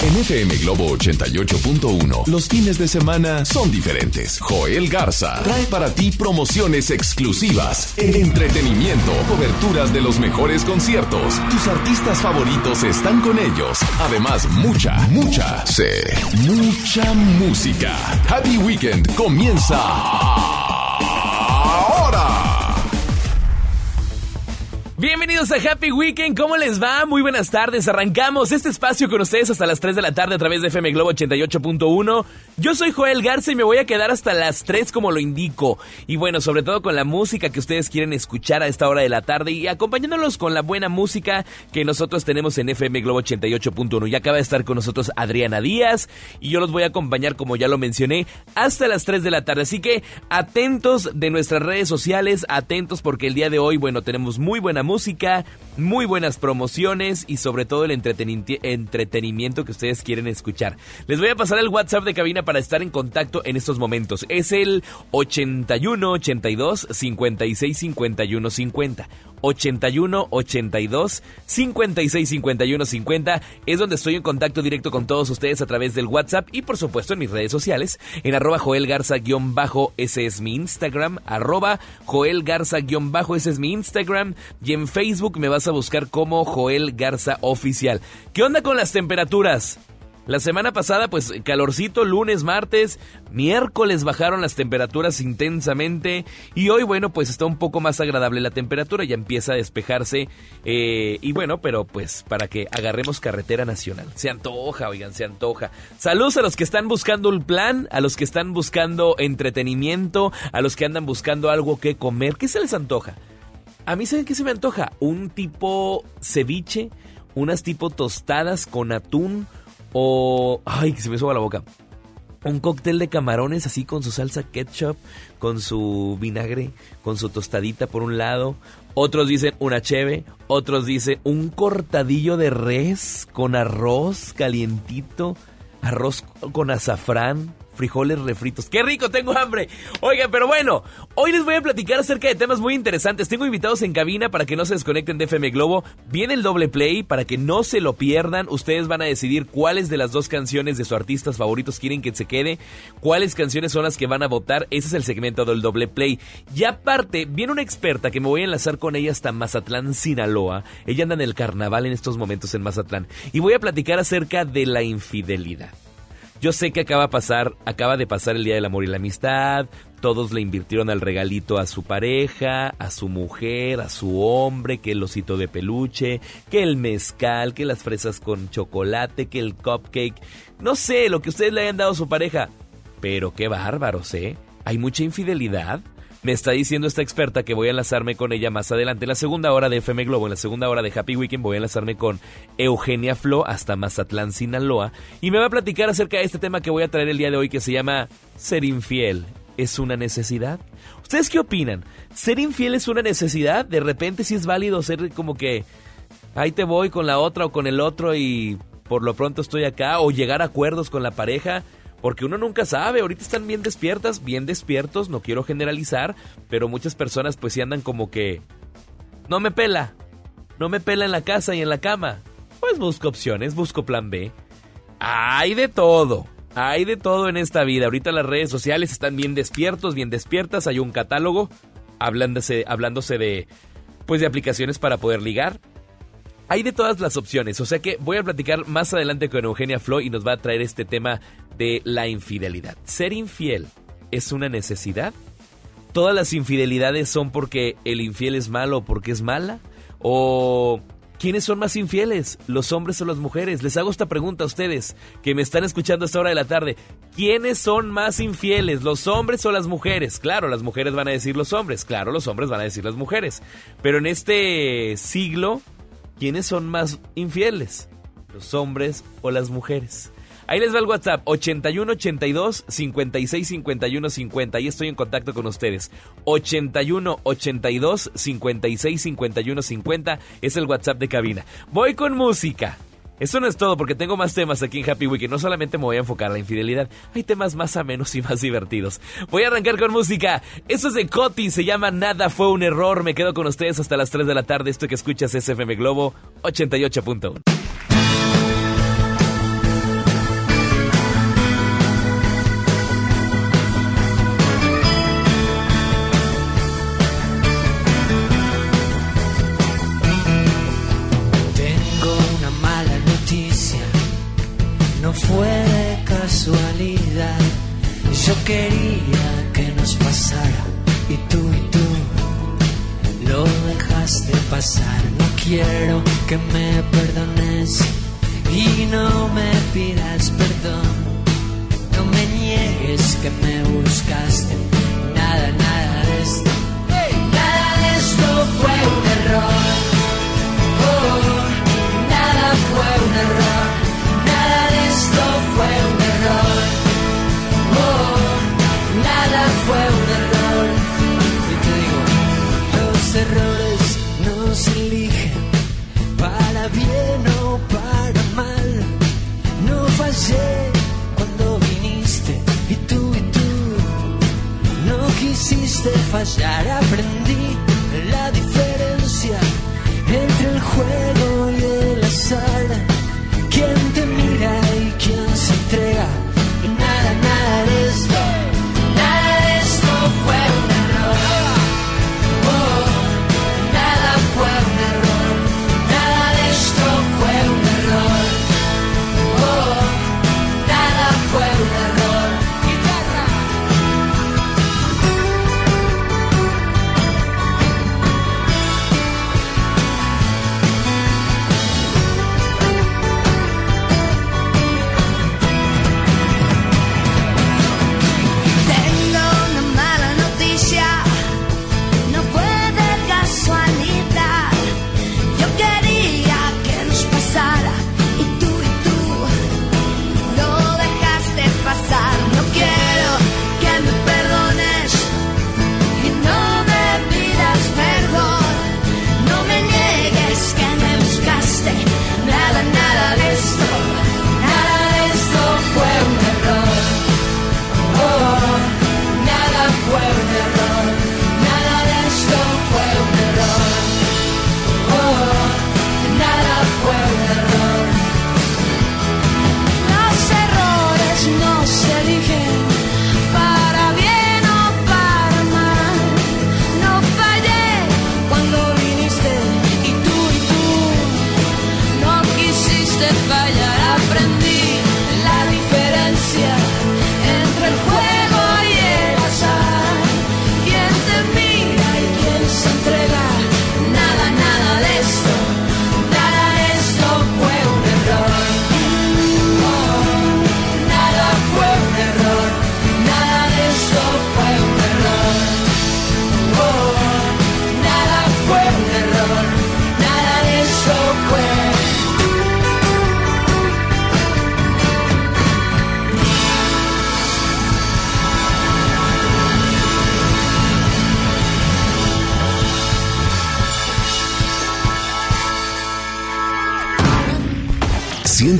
En FM Globo 88.1, los fines de semana son diferentes. Joel Garza trae para ti promociones exclusivas, entretenimiento, coberturas de los mejores conciertos. Tus artistas favoritos están con ellos. Además, mucha, mucha, sé, mucha música. Happy Weekend comienza Bienvenidos a Happy Weekend, ¿cómo les va? Muy buenas tardes, arrancamos este espacio con ustedes hasta las 3 de la tarde a través de FM Globo 88.1. Yo soy Joel Garza y me voy a quedar hasta las 3 como lo indico. Y bueno, sobre todo con la música que ustedes quieren escuchar a esta hora de la tarde y acompañándolos con la buena música que nosotros tenemos en FM Globo 88.1. Ya acaba de estar con nosotros Adriana Díaz y yo los voy a acompañar, como ya lo mencioné, hasta las 3 de la tarde. Así que atentos de nuestras redes sociales, atentos porque el día de hoy, bueno, tenemos muy buena música, muy buenas promociones y sobre todo el entretenimiento que ustedes quieren escuchar. Les voy a pasar el WhatsApp de cabina para estar en contacto en estos momentos. Es el 81 82 56 51 50. 81 82 56 51 50 es donde estoy en contacto directo con todos ustedes a través del WhatsApp y por supuesto en mis redes sociales en arroba Joel Garza guion bajo ese es mi Instagram arroba Joel Garza guion bajo ese es mi Instagram y en Facebook me vas a buscar como Joel Garza oficial. ¿Qué onda con las temperaturas? La semana pasada, pues calorcito, lunes, martes, miércoles bajaron las temperaturas intensamente y hoy, bueno, pues está un poco más agradable la temperatura, ya empieza a despejarse eh, y bueno, pero pues para que agarremos carretera nacional. Se antoja, oigan, se antoja. Saludos a los que están buscando un plan, a los que están buscando entretenimiento, a los que andan buscando algo que comer. ¿Qué se les antoja? A mí, ¿saben qué se me antoja? Un tipo ceviche, unas tipo tostadas con atún o... ¡Ay, que se me suba la boca! Un cóctel de camarones así con su salsa ketchup, con su vinagre, con su tostadita por un lado. Otros dicen una cheve, otros dicen un cortadillo de res con arroz calientito, arroz con azafrán, frijoles refritos. ¡Qué rico! Tengo hambre. Oigan, pero bueno, hoy les voy a platicar acerca de temas muy interesantes. Tengo invitados en cabina para que no se desconecten de FM Globo. Viene el doble play para que no se lo pierdan. Ustedes van a decidir cuáles de las dos canciones de sus artistas favoritos quieren que se quede, cuáles canciones son las que van a votar. Ese es el segmento del doble play. Y aparte, viene una experta que me voy a enlazar con ella hasta Mazatlán, Sinaloa. Ella anda en el carnaval en estos momentos en Mazatlán. Y voy a platicar acerca de la infidelidad. Yo sé que acaba, pasar, acaba de pasar el Día del Amor y la Amistad, todos le invirtieron al regalito a su pareja, a su mujer, a su hombre, que el osito de peluche, que el mezcal, que las fresas con chocolate, que el cupcake, no sé, lo que ustedes le hayan dado a su pareja. Pero qué bárbaros, ¿eh? Hay mucha infidelidad. Me está diciendo esta experta que voy a enlazarme con ella más adelante. En la segunda hora de FM Globo, en la segunda hora de Happy Weekend, voy a enlazarme con Eugenia Flo hasta Mazatlán, Sinaloa. Y me va a platicar acerca de este tema que voy a traer el día de hoy que se llama Ser infiel. ¿Es una necesidad? ¿Ustedes qué opinan? ¿Ser infiel es una necesidad? De repente si es válido ser como que ahí te voy con la otra o con el otro y por lo pronto estoy acá o llegar a acuerdos con la pareja porque uno nunca sabe, ahorita están bien despiertas, bien despiertos, no quiero generalizar, pero muchas personas pues sí andan como que no me pela, no me pela en la casa y en la cama. Pues busco opciones, busco plan B. Hay de todo. Hay de todo en esta vida. Ahorita las redes sociales están bien despiertos, bien despiertas. Hay un catálogo hablándose, hablándose de, pues, de aplicaciones para poder ligar. Hay de todas las opciones, o sea que voy a platicar más adelante con Eugenia Flo y nos va a traer este tema de la infidelidad. ¿Ser infiel es una necesidad? ¿Todas las infidelidades son porque el infiel es malo o porque es mala? ¿O quiénes son más infieles, los hombres o las mujeres? Les hago esta pregunta a ustedes que me están escuchando a esta hora de la tarde. ¿Quiénes son más infieles, los hombres o las mujeres? Claro, las mujeres van a decir los hombres, claro, los hombres van a decir las mujeres. Pero en este siglo ¿quiénes son más infieles? ¿Los hombres o las mujeres? Ahí les va el WhatsApp 81 82 56 51 50. Ahí estoy en contacto con ustedes. 81 82 56 51 50 es el WhatsApp de cabina. Voy con música. Eso no es todo, porque tengo más temas aquí en Happy Week. No solamente me voy a enfocar a la infidelidad, hay temas más amenos y más divertidos. Voy a arrancar con música. Eso es de Coti, se llama Nada fue un error. Me quedo con ustedes hasta las 3 de la tarde. Esto que escuchas es FM Globo 88.1. pasar. No quiero que me perdones y no me pidas perdón. No me niegues que me buscaste. Nada, nada de esto. Nada de esto fue un error. Oh, nada fue un error. Fallé cuando viniste y tú y tú no quisiste fallar. Aprendí la diferencia entre el juego y el azar.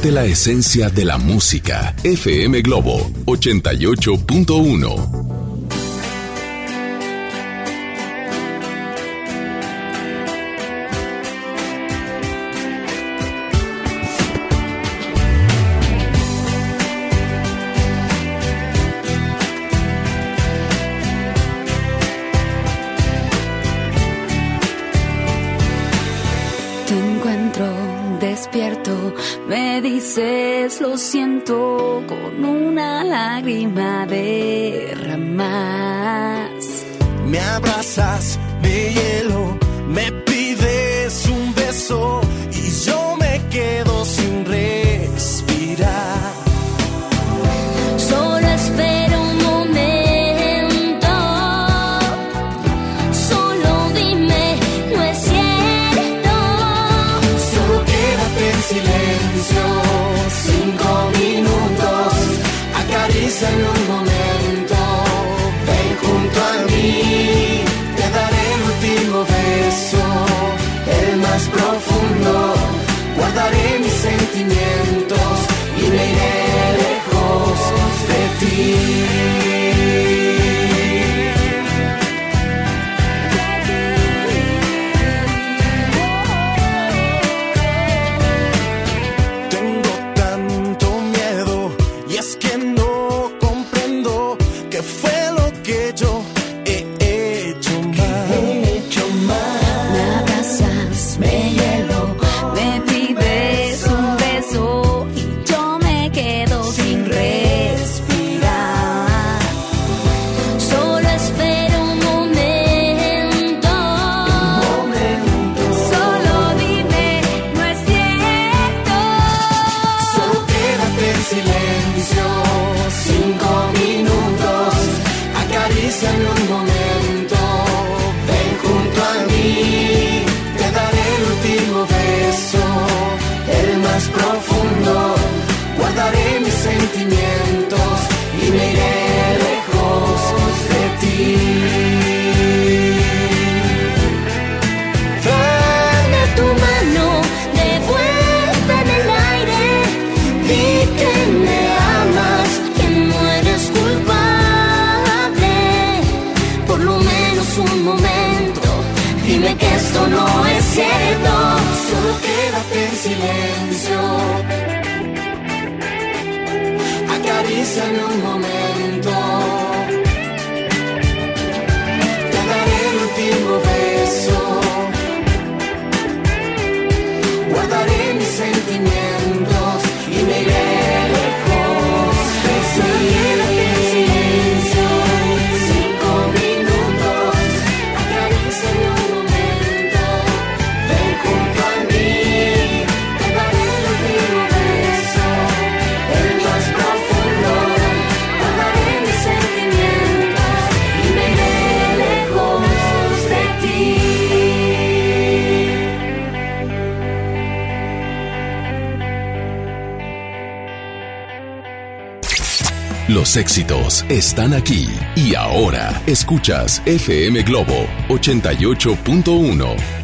Siente la esencia de la música. FM Globo 88.1. I know I'm éxitos están aquí y ahora escuchas FM Globo 88.1.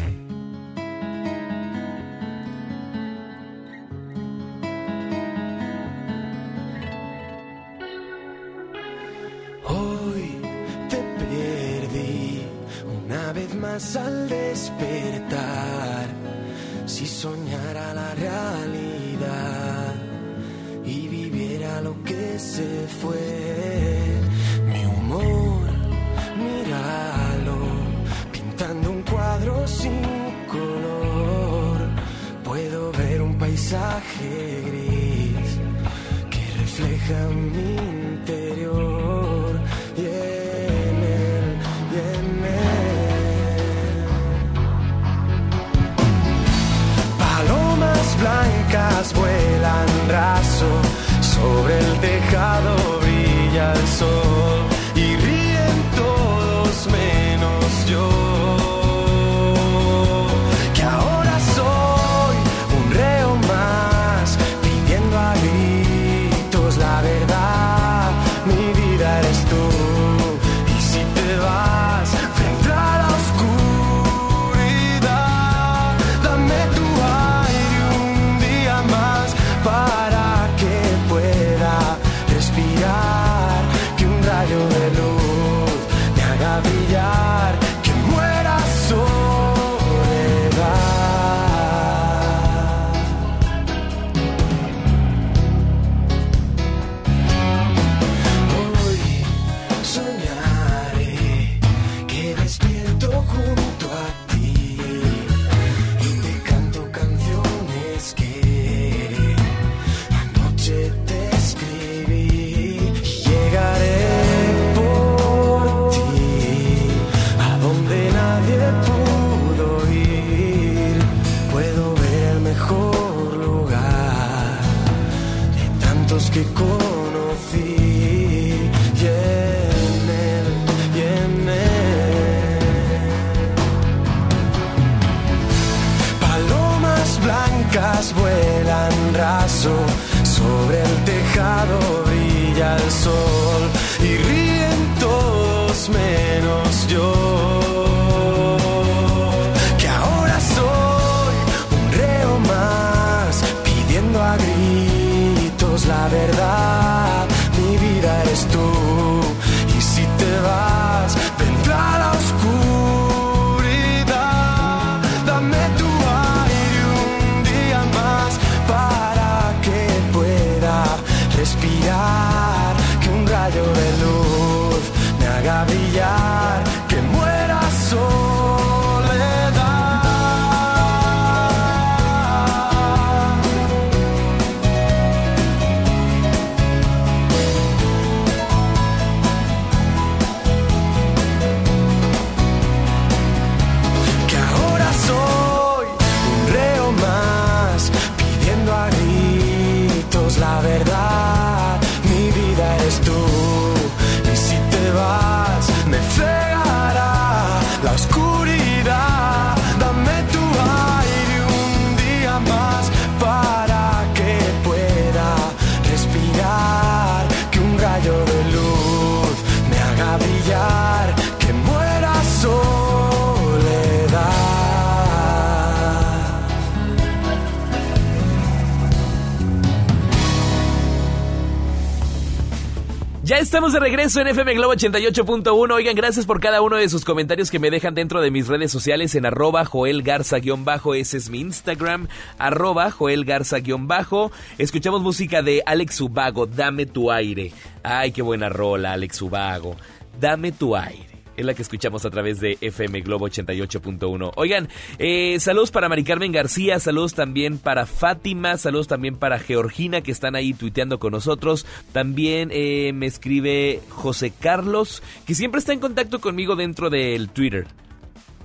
de regreso en FM Globo 88.1. Oigan, gracias por cada uno de sus comentarios que me dejan dentro de mis redes sociales en arroba Joel Garza-bajo. Ese es mi Instagram, arroba Joel Garza-bajo. Escuchamos música de Alex Ubago, Dame tu aire. Ay, qué buena rola, Alex Ubago. Dame tu aire. Es la que escuchamos a través de FM Globo 88.1. Oigan, eh, saludos para Mari Carmen García, saludos también para Fátima, saludos también para Georgina que están ahí tuiteando con nosotros. También eh, me escribe José Carlos, que siempre está en contacto conmigo dentro del Twitter.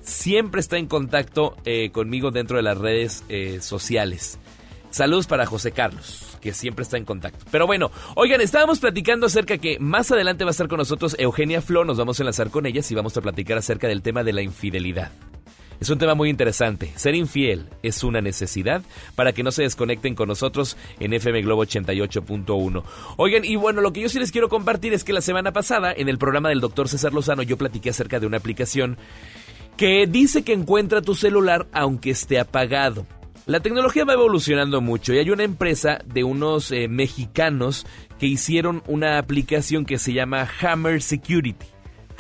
Siempre está en contacto eh, conmigo dentro de las redes sociales. Saludos para José Carlos, que siempre está en contacto. Pero bueno, oigan, estábamos platicando acerca que más adelante va a estar con nosotros Eugenia Flo, nos vamos a enlazar con ellas y vamos a platicar acerca del tema de la infidelidad. Es un tema muy interesante. Ser infiel es una necesidad para que no se desconecten con nosotros en FM Globo 88.1. Oigan, y bueno, lo que yo sí les quiero compartir es que la semana pasada, en el programa del doctor César Lozano, yo platiqué acerca de una aplicación que dice que encuentra tu celular aunque esté apagado. La tecnología va evolucionando mucho y hay una empresa de unos eh, mexicanos que hicieron una aplicación que se llama Hammer Security.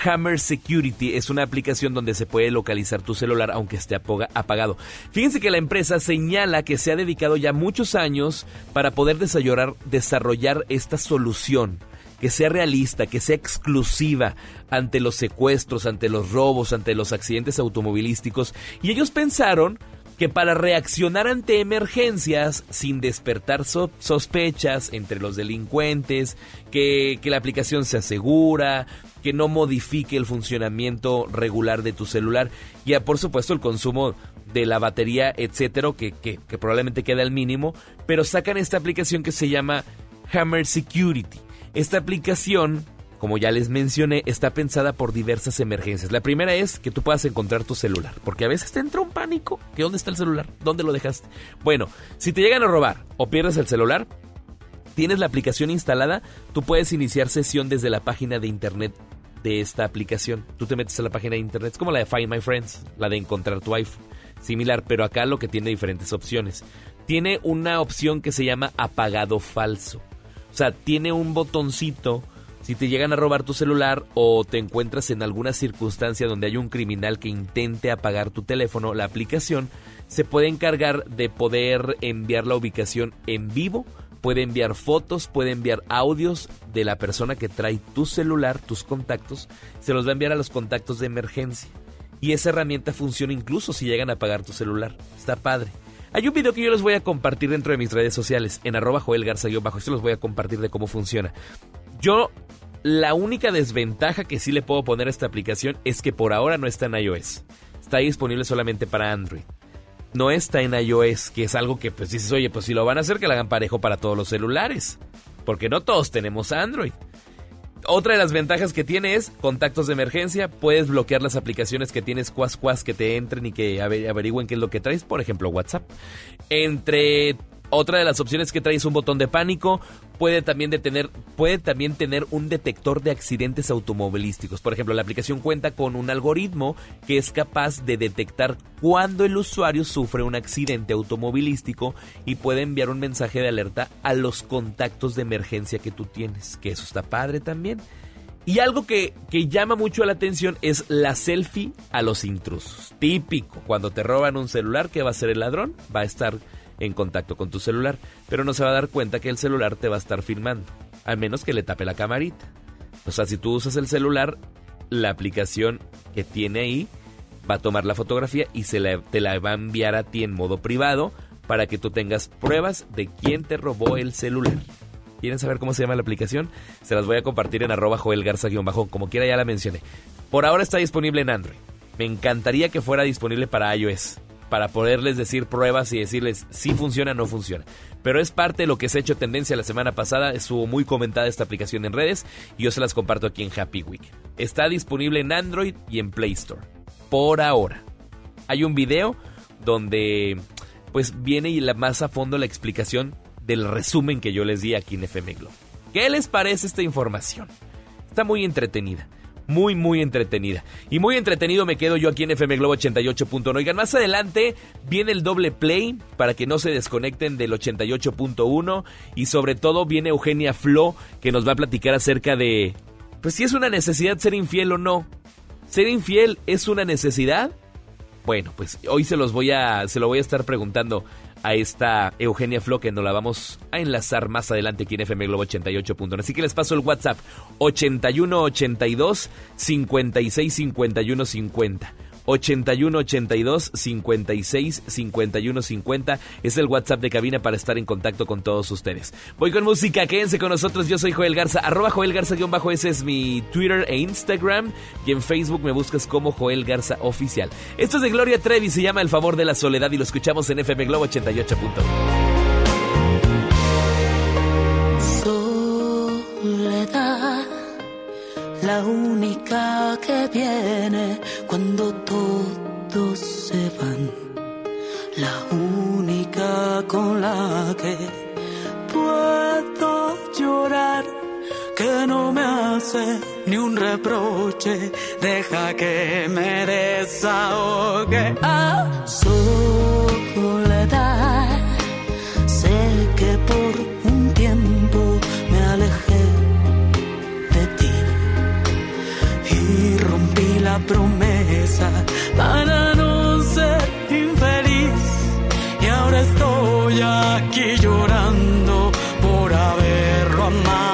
Hammer Security es una aplicación donde se puede localizar tu celular aunque esté apagado. Fíjense que la empresa señala que se ha dedicado ya muchos años para poder desarrollar esta solución que sea realista, que sea exclusiva ante los secuestros, ante los robos, ante los accidentes automovilísticos. Y ellos pensaron que para reaccionar ante emergencias sin despertar so- sospechas entre los delincuentes, que, que la aplicación sea segura, que no modifique el funcionamiento regular de tu celular y ah, por supuesto el consumo de la batería, etcétera, que, que, que probablemente queda al mínimo, pero sacan esta aplicación que se llama Hammer Security. Esta aplicación como ya les mencioné, está pensada por diversas emergencias. La primera es que tú puedas encontrar tu celular, porque a veces te entra un pánico. ¿Que dónde está el celular? ¿Dónde lo dejaste? Bueno, si te llegan a robar o pierdes el celular, tienes la aplicación instalada, tú puedes iniciar sesión desde la página de internet de esta aplicación. Tú te metes a la página de internet, es como la de Find My Friends, la de encontrar tu iPhone. Similar, pero acá lo que tiene diferentes opciones. Tiene una opción que se llama apagado falso. O sea, tiene un botoncito si te llegan a robar tu celular o te encuentras en alguna circunstancia donde hay un criminal que intente apagar tu teléfono, la aplicación se puede encargar de poder enviar la ubicación en vivo, puede enviar fotos, puede enviar audios de la persona que trae tu celular, tus contactos, se los va a enviar a los contactos de emergencia. Y esa herramienta funciona incluso si llegan a apagar tu celular. Está padre. Hay un video que yo les voy a compartir dentro de mis redes sociales, en arroba bajo. Esto los voy a compartir de cómo funciona. Yo, la única desventaja que sí le puedo poner a esta aplicación es que por ahora no está en iOS. Está disponible solamente para Android. No está en iOS, que es algo que pues dices, oye, pues si lo van a hacer que lo hagan parejo para todos los celulares. Porque no todos tenemos Android. Otra de las ventajas que tiene es contactos de emergencia. Puedes bloquear las aplicaciones que tienes cuas cuas que te entren y que ave- averigüen qué es lo que traes. Por ejemplo, WhatsApp. Entre otra de las opciones que trae es un botón de pánico. Puede también, detener, puede también tener un detector de accidentes automovilísticos. Por ejemplo, la aplicación cuenta con un algoritmo que es capaz de detectar cuando el usuario sufre un accidente automovilístico y puede enviar un mensaje de alerta a los contactos de emergencia que tú tienes. Que eso está padre también. Y algo que, que llama mucho la atención es la selfie a los intrusos. Típico, cuando te roban un celular, ¿qué va a hacer el ladrón? Va a estar en contacto con tu celular, pero no se va a dar cuenta que el celular te va a estar filmando, al menos que le tape la camarita. O sea, si tú usas el celular la aplicación que tiene ahí va a tomar la fotografía y se la, te la va a enviar a ti en modo privado para que tú tengas pruebas de quién te robó el celular. ¿Quieren saber cómo se llama la aplicación? Se las voy a compartir en arroba Joel Garza-bajo, como quiera ya la mencioné. Por ahora está disponible en Android. Me encantaría que fuera disponible para iOS, para poderles decir pruebas y decirles si funciona o no funciona. Pero es parte de lo que se ha hecho tendencia la semana pasada, estuvo muy comentada esta aplicación en redes y yo se las comparto aquí en Happy Week. Está disponible en Android y en Play Store. Por ahora. Hay un video donde pues viene y la más a fondo la explicación del resumen que yo les di aquí en FM Globo. ¿Qué les parece esta información? Está muy entretenida. Muy, muy entretenida. Y muy entretenido me quedo yo aquí en FM Globo 88.1. Oigan, más adelante viene el doble play para que no se desconecten del 88.1. Y sobre todo viene Eugenia Flo que nos va a platicar acerca de, pues si es una necesidad ser infiel o no. ¿Ser infiel es una necesidad? Bueno, pues hoy se los voy a, se lo voy a estar preguntando a esta Eugenia Flo que nos la vamos a enlazar más adelante aquí en FM Globo 88.1. Así que les paso el WhatsApp 8182 56 51 50. 81 82 56 51 50 es el WhatsApp de cabina para estar en contacto con todos ustedes. Voy con música, quédense con nosotros. Yo soy Joel Garza, arroba Joel Garza guion bajo. Ese es mi Twitter e Instagram. Y en Facebook me buscas como Joel Garza Oficial. Esto es de Gloria Trevi, se llama El favor de la soledad y lo escuchamos en FM Globo 88. La única que viene cuando todos se van, la única con la que puedo llorar, que no me hace ni un reproche, deja que me desahogue. Ah, soledad. Promesa para no ser infeliz. Y ahora estoy aquí llorando por haberlo amado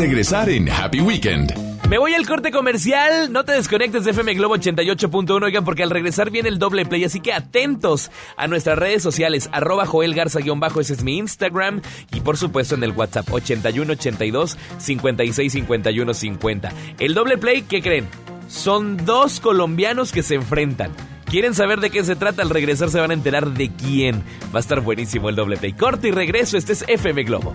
regresar en Happy Weekend. Me voy al corte comercial, no te desconectes de FM Globo 88.1, oigan, porque al regresar viene el doble play, así que atentos a nuestras redes sociales, arroba Joel Garza-bajo, ese es mi Instagram, y por supuesto en el WhatsApp 8182 56 51 50. El doble play, ¿qué creen? Son dos colombianos que se enfrentan. ¿Quieren saber de qué se trata? Al regresar se van a enterar de quién. Va a estar buenísimo el doble play. Corte y regreso, este es FM Globo.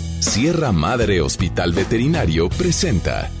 Sierra Madre Hospital Veterinario presenta.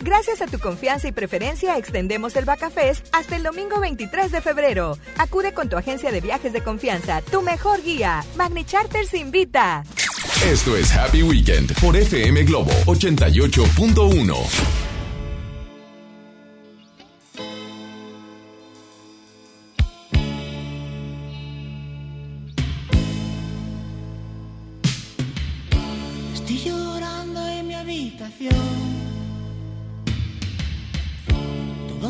Gracias a tu confianza y preferencia, extendemos el Bacafest hasta el domingo 23 de febrero. Acude con tu agencia de viajes de confianza, tu mejor guía. Magni Charters invita. Esto es Happy Weekend por FM Globo 88.1. Estoy llorando en mi habitación.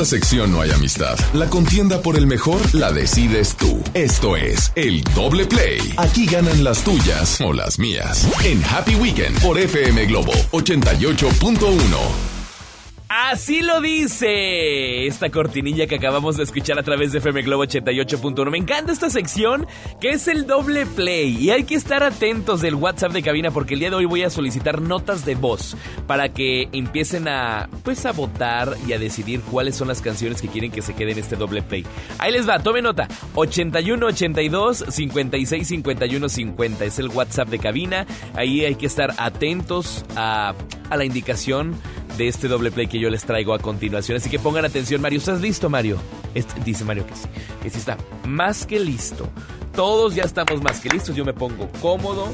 Esta sección no hay amistad. La contienda por el mejor la decides tú. Esto es el doble play. Aquí ganan las tuyas o las mías. En Happy Weekend por FM Globo 88.1. Así lo dice esta cortinilla que acabamos de escuchar a través de FM Globo 88.1. Me encanta esta sección que es el doble play y hay que estar atentos del WhatsApp de cabina porque el día de hoy voy a solicitar notas de voz para que empiecen a pues a votar y a decidir cuáles son las canciones que quieren que se queden en este doble play. Ahí les va, tome nota. 81 82 56 51 50 es el WhatsApp de cabina. Ahí hay que estar atentos a, a la indicación de este doble play que yo les traigo a continuación. Así que pongan atención, Mario. ¿Estás listo, Mario? Este- dice Mario que sí. Que sí está más que listo. Todos ya estamos más que listos. Yo me pongo cómodo.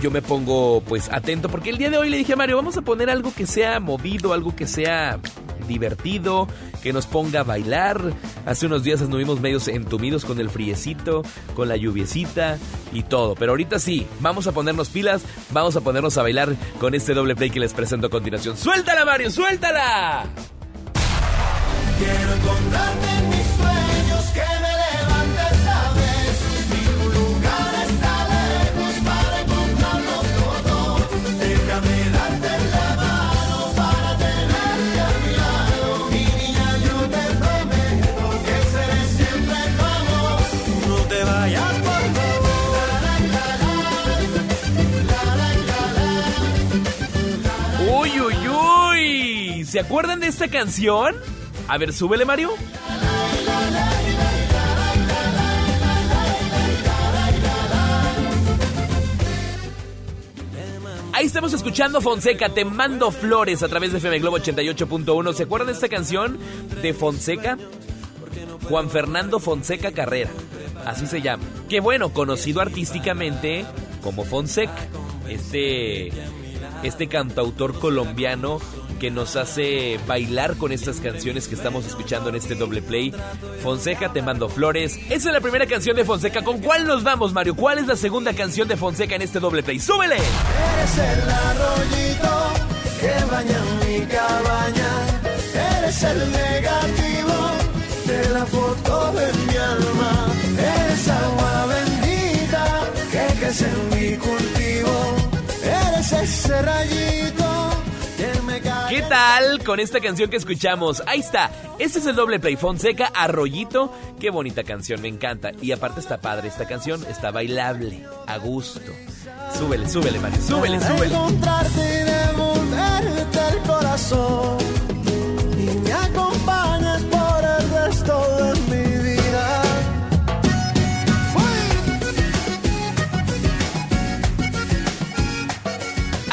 Yo me pongo pues atento porque el día de hoy le dije a Mario, vamos a poner algo que sea movido, algo que sea divertido, que nos ponga a bailar. Hace unos días anduvimos medios entumidos con el friecito, con la lluviecita y todo. Pero ahorita sí, vamos a ponernos pilas, vamos a ponernos a bailar con este doble play que les presento a continuación. ¡Suéltala, Mario! ¡Suéltala! Quiero acuerdan de esta canción? A ver, súbele, Mario. Ahí estamos escuchando Fonseca, te mando flores a través de FM Globo 88.1. ¿Se acuerdan de esta canción de Fonseca? Juan Fernando Fonseca Carrera, así se llama. Que bueno, conocido artísticamente como Fonseca, este, este cantautor colombiano que nos hace bailar con estas canciones que estamos escuchando en este doble play. Fonseca, te mando flores. Esa es la primera canción de Fonseca. ¿Con cuál nos vamos, Mario? ¿Cuál es la segunda canción de Fonseca en este doble play? ¡Súbele! Eres el arroyito que baña mi cabaña. Eres el negativo de la foto de mi alma. Eres agua bendita que crece en mi cultivo. Eres ese rayito con esta canción que escuchamos? Ahí está. Este es el doble play. Fonseca, Arroyito. Qué bonita canción, me encanta. Y aparte está padre esta canción. Está bailable, a gusto. Súbele, súbele, Mario. Súbele, súbele. encontrarte y devolverte el corazón y me acompañas por el resto de mi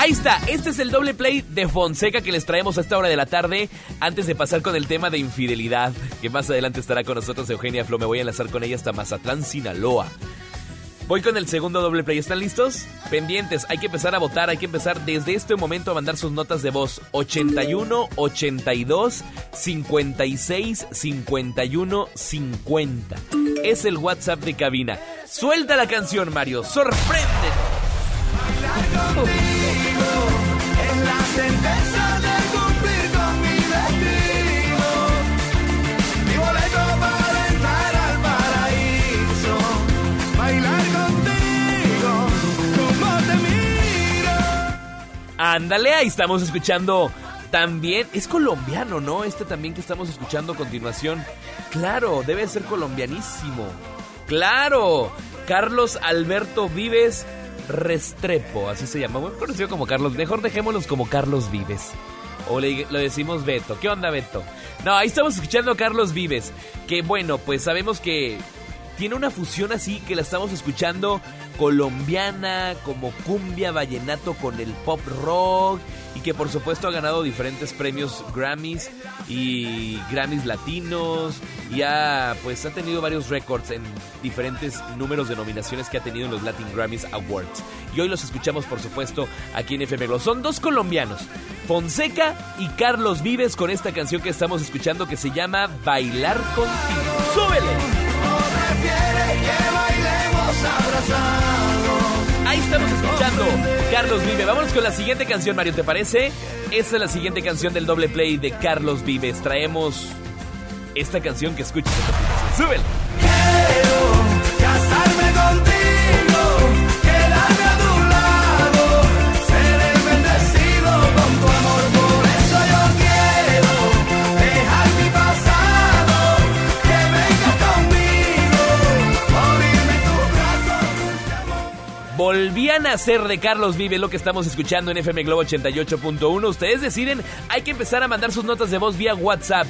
Ahí está, este es el doble play de Fonseca que les traemos a esta hora de la tarde antes de pasar con el tema de infidelidad, que más adelante estará con nosotros Eugenia Flo. Me voy a enlazar con ella hasta Mazatlán, Sinaloa. Voy con el segundo doble play. ¿Están listos? Pendientes, hay que empezar a votar, hay que empezar desde este momento a mandar sus notas de voz. 81 82 56 51 50. Es el WhatsApp de cabina. Suelta la canción, Mario. Sorpréndenos. Sentencia de cumplir con mi destino. Mi boleto para entrar al paraíso. Bailar contigo, ahí estamos escuchando también. Es colombiano, ¿no? Este también que estamos escuchando a continuación. Claro, debe ser colombianísimo. Claro, Carlos Alberto Vives Restrepo, así se llama. Muy conocido como Carlos. Mejor dejémoslos como Carlos Vives. O le, decimos Beto. ¿Qué onda, Beto? No, ahí estamos escuchando a Carlos Vives. Que bueno, pues sabemos que tiene una fusión así que la estamos escuchando colombiana, como cumbia, vallenato con el pop rock y que por supuesto ha ganado diferentes premios Grammys y Grammys latinos y ha pues ha tenido varios récords en diferentes números de nominaciones que ha tenido en los Latin Grammys Awards. Y hoy los escuchamos por supuesto aquí en FM. Son dos colombianos, Fonseca y Carlos Vives con esta canción que estamos escuchando que se llama Bailar contigo. ¡Súbele! Prefiere que bailemos Carlos Vive. Vámonos con la siguiente canción, Mario, ¿te parece? Esta es la siguiente canción del doble play de Carlos Vives. Traemos esta canción que escuchas. ¡Súbela! Brazos. Volví a nacer de Carlos Vive, lo que estamos escuchando en FM Globo 88.1. Ustedes deciden, hay que empezar a mandar sus notas de voz vía WhatsApp.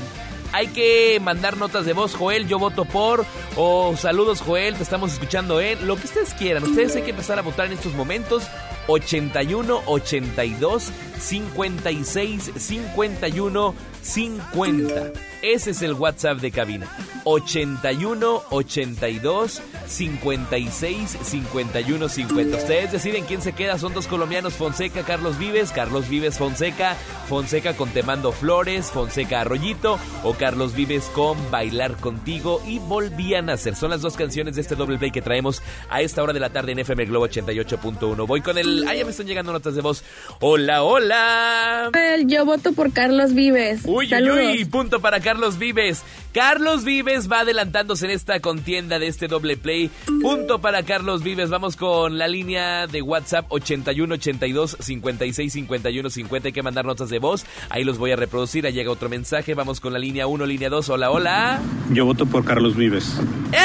Hay que mandar notas de voz, Joel, yo voto por, o saludos Joel, te estamos escuchando en, lo que ustedes quieran. Ustedes hay que empezar a votar en estos momentos. 81 82 56 51 50. Ese es el WhatsApp de cabina. 81 82 56 51 50. Ustedes deciden quién se queda. Son dos colombianos, Fonseca, Carlos Vives, Carlos Vives, Fonseca, Fonseca con Te Mando Flores, Fonseca Arroyito o Carlos Vives con Bailar Contigo y Volvían a Nacer. Son las dos canciones de este doble play que traemos a esta hora de la tarde en FM Globo 88.1. Voy con el... Ah, ya me están llegando notas de voz. Hola, hola. Yo voto por Carlos Vives. Uy, uy, Saludos. uy, punto para Carlos Vives. Carlos Vives va adelantándose en esta contienda de este doble play. Punto para Carlos Vives. Vamos con la línea de WhatsApp 81 82 56 51 50. Hay que mandar notas de voz. Ahí los voy a reproducir. Ahí llega otro mensaje. Vamos con la línea 1, línea 2. Hola, hola. Yo voto por Carlos Vives.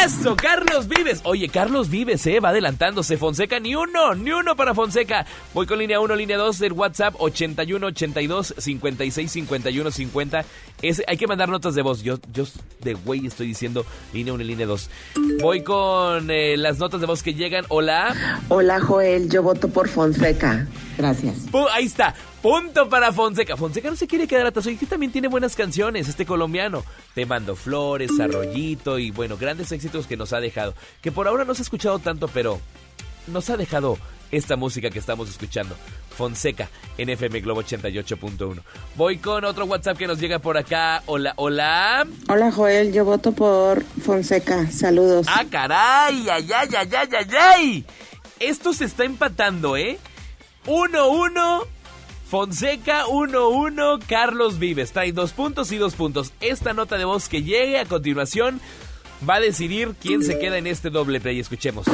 Eso, Carlos Vives. Oye, Carlos Vives, eh, va adelantándose. Fonseca, ni uno, ni uno para Fonseca. Voy con línea 1, línea 2 del WhatsApp 81 82 56 51 50. Ese, hay que mandar notas de voz. Yo, yo de güey estoy diciendo línea 1 y línea 2. Voy con eh, las notas de voz que llegan. Hola. Hola Joel, yo voto por Fonseca. Gracias. Pu- ahí está. Punto para Fonseca. Fonseca no se quiere quedar atrás. Oye, que también tiene buenas canciones, este colombiano. Te mando flores, arroyito y bueno, grandes éxitos que nos ha dejado. Que por ahora no se ha escuchado tanto, pero nos ha dejado esta música que estamos escuchando. Fonseca en FM Globo 88.1. Voy con otro WhatsApp que nos llega por acá. Hola, hola. Hola Joel, yo voto por Fonseca. Saludos. ¡Ah, caray! ¡Ay, ay, ay, ay, ay, ay! Esto se está empatando, ¿eh? 1-1. Fonseca 1-1. Carlos Vives. Trae dos puntos y dos puntos. Esta nota de voz que llegue a continuación va a decidir quién se queda en este doble play. Escuchemos.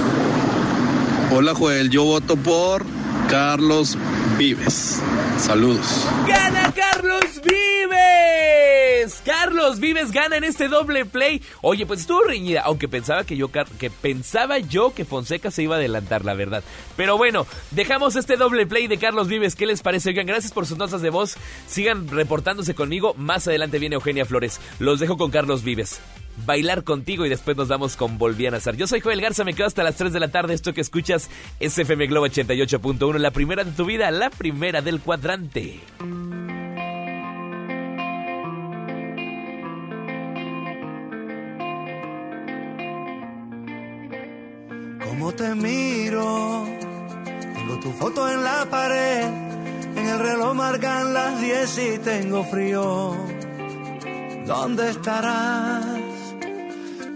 Hola Joel, yo voto por Carlos Vives. Saludos. ¡Gana Carlos Vives! Carlos Vives gana en este doble play. Oye, pues estuvo reñida, aunque pensaba que yo que pensaba yo que Fonseca se iba a adelantar, la verdad. Pero bueno, dejamos este doble play de Carlos Vives. ¿Qué les parece? Oigan, gracias por sus notas de voz. Sigan reportándose conmigo. Más adelante viene Eugenia Flores. Los dejo con Carlos Vives. Bailar contigo y después nos vamos con Volvían a. Yo soy Joel Garza, me quedo hasta las 3 de la tarde. Esto que escuchas es FM Globo 88.1, la primera de tu vida, la primera del cuadrante. Cómo te miro, tengo tu foto en la pared, en el reloj marcan las 10 y tengo frío. ¿Dónde estarás?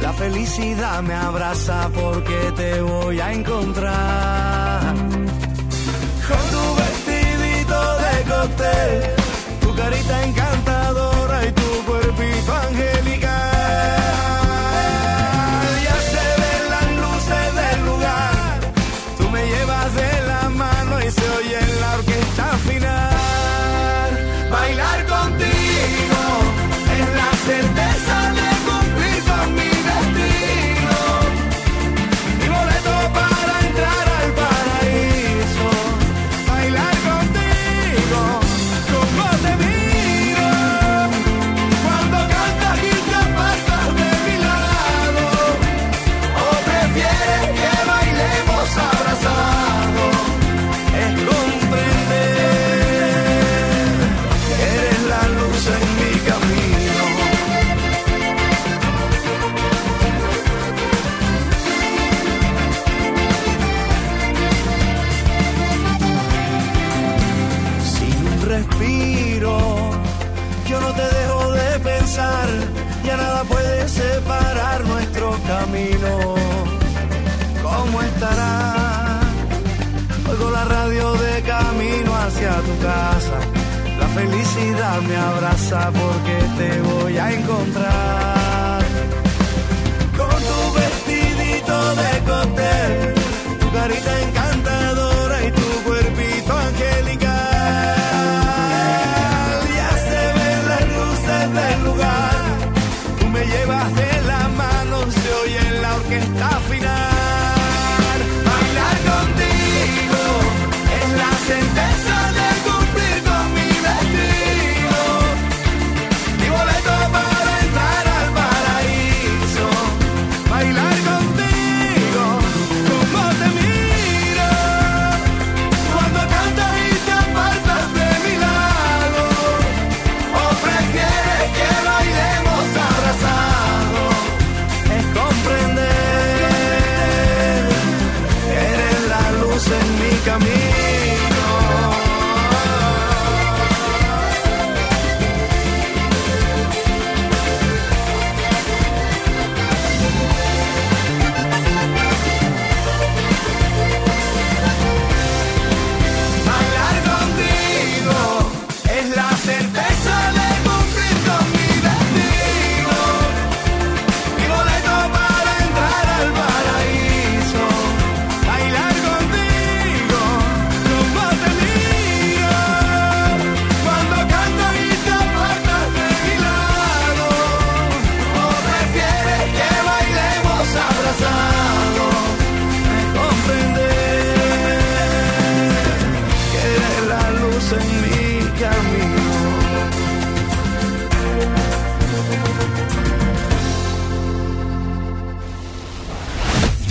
La felicidad me abraza porque te voy a encontrar. Con tu vestidito de cóctel, tu carita encantadora y tu cuerpito angelical. Hacia tu casa. La felicidad me abraza porque te voy a encontrar. Con tu vestidito de cóctel, tu carita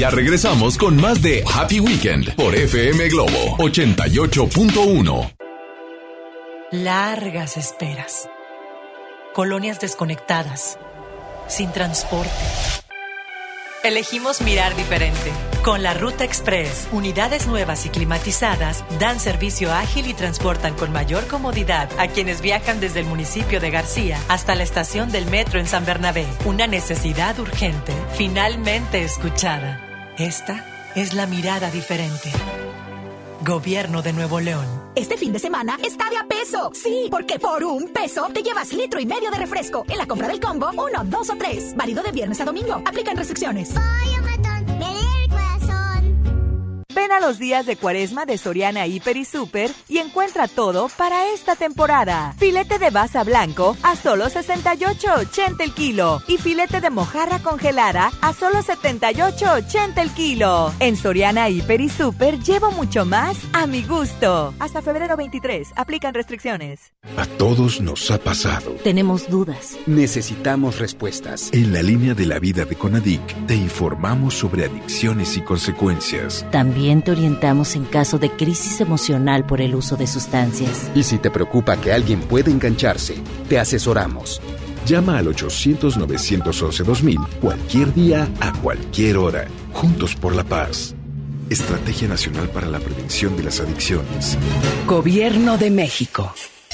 Ya regresamos con más de Happy Weekend por FM Globo 88.1. Largas esperas. Colonias desconectadas. Sin transporte. Elegimos mirar diferente. Con la Ruta Express, unidades nuevas y climatizadas dan servicio ágil y transportan con mayor comodidad a quienes viajan desde el municipio de García hasta la estación del metro en San Bernabé. Una necesidad urgente, finalmente escuchada. Esta es la mirada diferente. Gobierno de Nuevo León. Este fin de semana está de a peso. Sí, porque por un peso te llevas litro y medio de refresco. En la compra del combo, uno, dos o tres. Válido de viernes a domingo. Aplican restricciones. Ven a los días de cuaresma de Soriana Hiper y Super y encuentra todo para esta temporada. Filete de basa blanco a solo 68.80 el kilo y filete de mojarra congelada a solo 78.80 el kilo. En Soriana Hiper y Super llevo mucho más a mi gusto. Hasta febrero 23 aplican restricciones. A todos nos ha pasado. Tenemos dudas. Necesitamos respuestas. En la línea de la vida de Conadic te informamos sobre adicciones y consecuencias. También te orientamos en caso de crisis emocional por el uso de sustancias. Y si te preocupa que alguien pueda engancharse, te asesoramos. Llama al 800-911-2000 cualquier día, a cualquier hora. Juntos por la paz. Estrategia Nacional para la Prevención de las Adicciones. Gobierno de México.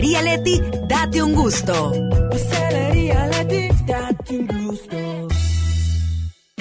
Leti Date un gusto.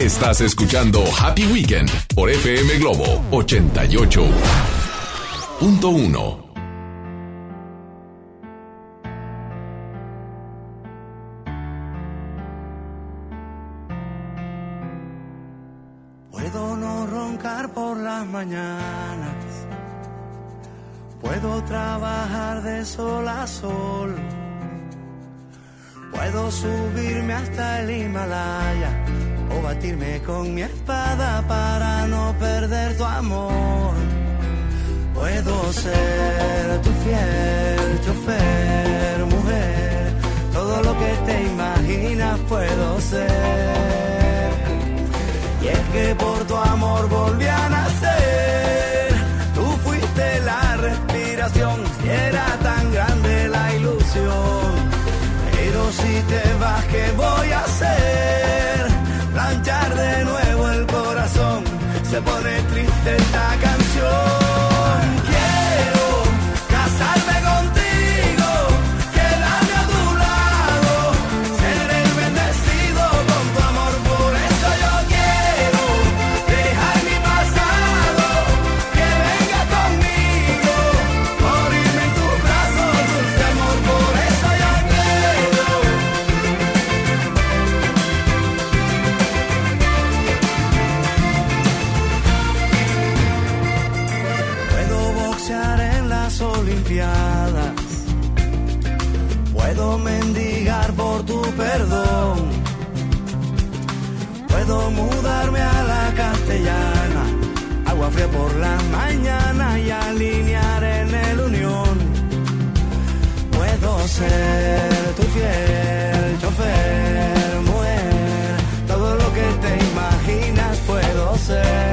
Estás escuchando Happy Weekend por FM Globo 88.1. Puedo no roncar por las mañanas. Puedo trabajar de sol a sol. Puedo subirme hasta el Himalaya o batirme con mi espada para no perder tu amor. Puedo ser tu fiel chofer, mujer. Todo lo que te imaginas puedo ser. Y es que por tu amor volví a nacer. Tú fuiste la respiración y era tan grande la ilusión. Pero si te vas, ¿qué voy a hacer? Se pone triste esta canción. Por la mañana y alinear en el unión. Puedo ser tu fiel chofer, mujer. Todo lo que te imaginas puedo ser.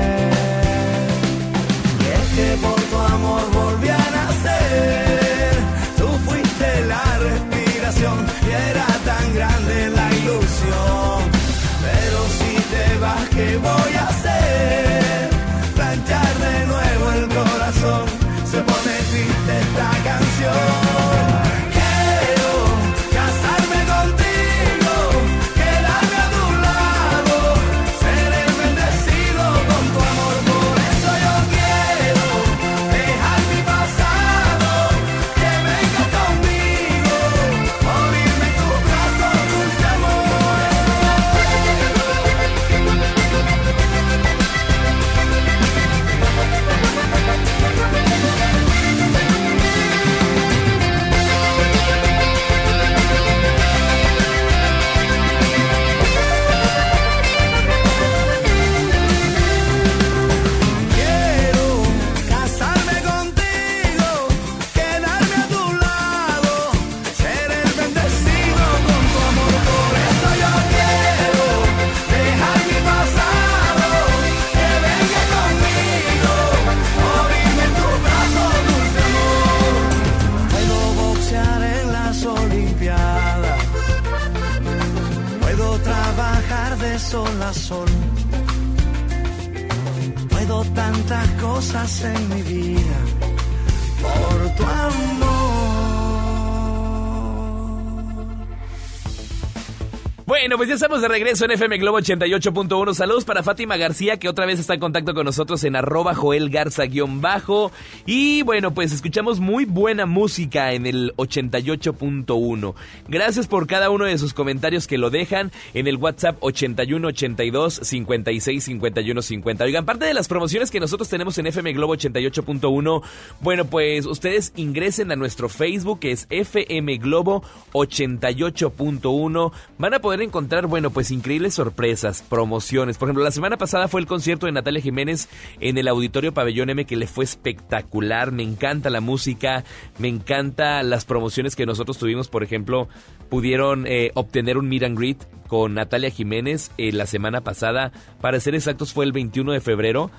Bueno, pues ya estamos de regreso en FM Globo 88.1. Saludos para Fátima García, que otra vez está en contacto con nosotros en arroba Joel Garza-bajo. Y bueno, pues escuchamos muy buena música en el 88.1. Gracias por cada uno de sus comentarios que lo dejan en el WhatsApp 8182 56 51 50. Oigan, parte de las promociones que nosotros tenemos en FM Globo 88.1, bueno, pues ustedes ingresen a nuestro Facebook, que es FM Globo 88.1. Van a poder encontrar, bueno, pues increíbles sorpresas, promociones. Por ejemplo, la semana pasada fue el concierto de Natalia Jiménez en el Auditorio Pabellón M, que le fue espectacular. Me encanta la música, me encanta las promociones que nosotros tuvimos. Por ejemplo, pudieron eh, obtener un meet and greet con Natalia Jiménez eh, la semana pasada. Para ser exactos, fue el 21 de febrero.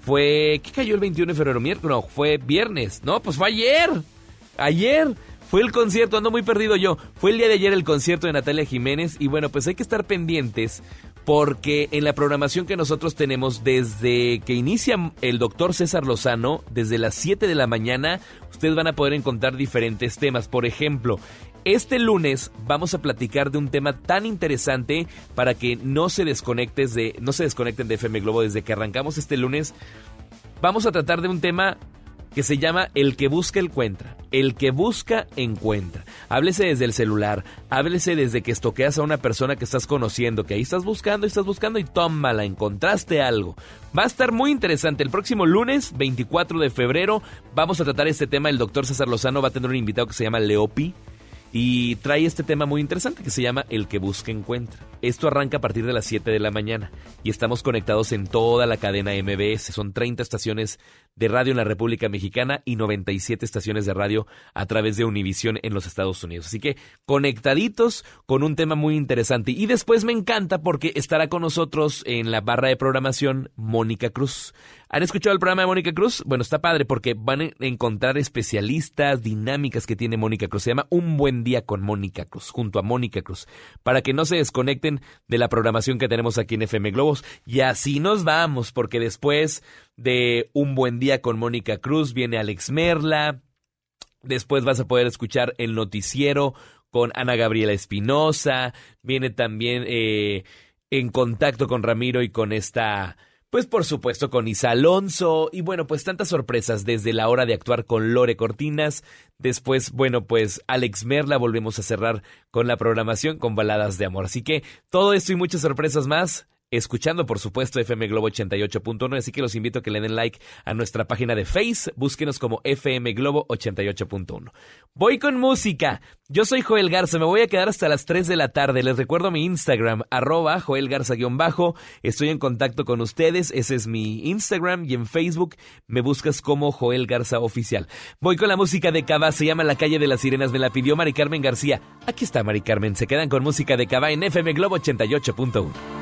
Fue. ¿Qué cayó el 21 de febrero? Miércoles. Fue viernes. No, pues fue ayer. Ayer. Fue el concierto, ando muy perdido yo. Fue el día de ayer el concierto de Natalia Jiménez y bueno, pues hay que estar pendientes porque en la programación que nosotros tenemos desde que inicia el doctor César Lozano, desde las 7 de la mañana, ustedes van a poder encontrar diferentes temas. Por ejemplo, este lunes vamos a platicar de un tema tan interesante para que no se desconectes de, no se desconecten de FM Globo desde que arrancamos este lunes. Vamos a tratar de un tema que se llama El que busca encuentra. El que busca encuentra. Háblese desde el celular, háblese desde que estoqueas a una persona que estás conociendo, que ahí estás buscando, estás buscando y tómala, encontraste algo. Va a estar muy interesante. El próximo lunes, 24 de febrero, vamos a tratar este tema. El doctor César Lozano va a tener un invitado que se llama Leopi y trae este tema muy interesante que se llama El que busca encuentra. Esto arranca a partir de las 7 de la mañana y estamos conectados en toda la cadena MBS. Son 30 estaciones de radio en la República Mexicana y 97 estaciones de radio a través de Univisión en los Estados Unidos. Así que conectaditos con un tema muy interesante. Y después me encanta porque estará con nosotros en la barra de programación Mónica Cruz. ¿Han escuchado el programa de Mónica Cruz? Bueno, está padre porque van a encontrar especialistas, dinámicas que tiene Mónica Cruz. Se llama Un Buen Día con Mónica Cruz, junto a Mónica Cruz, para que no se desconecten de la programación que tenemos aquí en FM Globos. Y así nos vamos, porque después de Un Buen Día con Mónica Cruz viene Alex Merla. Después vas a poder escuchar el noticiero con Ana Gabriela Espinosa. Viene también eh, en contacto con Ramiro y con esta pues por supuesto con Isa Alonso y bueno, pues tantas sorpresas desde la hora de actuar con Lore Cortinas. Después, bueno, pues Alex Merla volvemos a cerrar con la programación con baladas de amor. Así que todo esto y muchas sorpresas más escuchando por supuesto FM Globo 88.1, así que los invito a que le den like a nuestra página de Face, búsquenos como FM Globo 88.1. Voy con música, yo soy Joel Garza, me voy a quedar hasta las 3 de la tarde, les recuerdo mi Instagram, arroba Joel Garza-bajo, estoy en contacto con ustedes, ese es mi Instagram y en Facebook me buscas como Joel Garza Oficial. Voy con la música de Cava, se llama La Calle de las Sirenas, me la pidió Mari Carmen García, aquí está Mari Carmen, se quedan con música de Cava en FM Globo 88.1.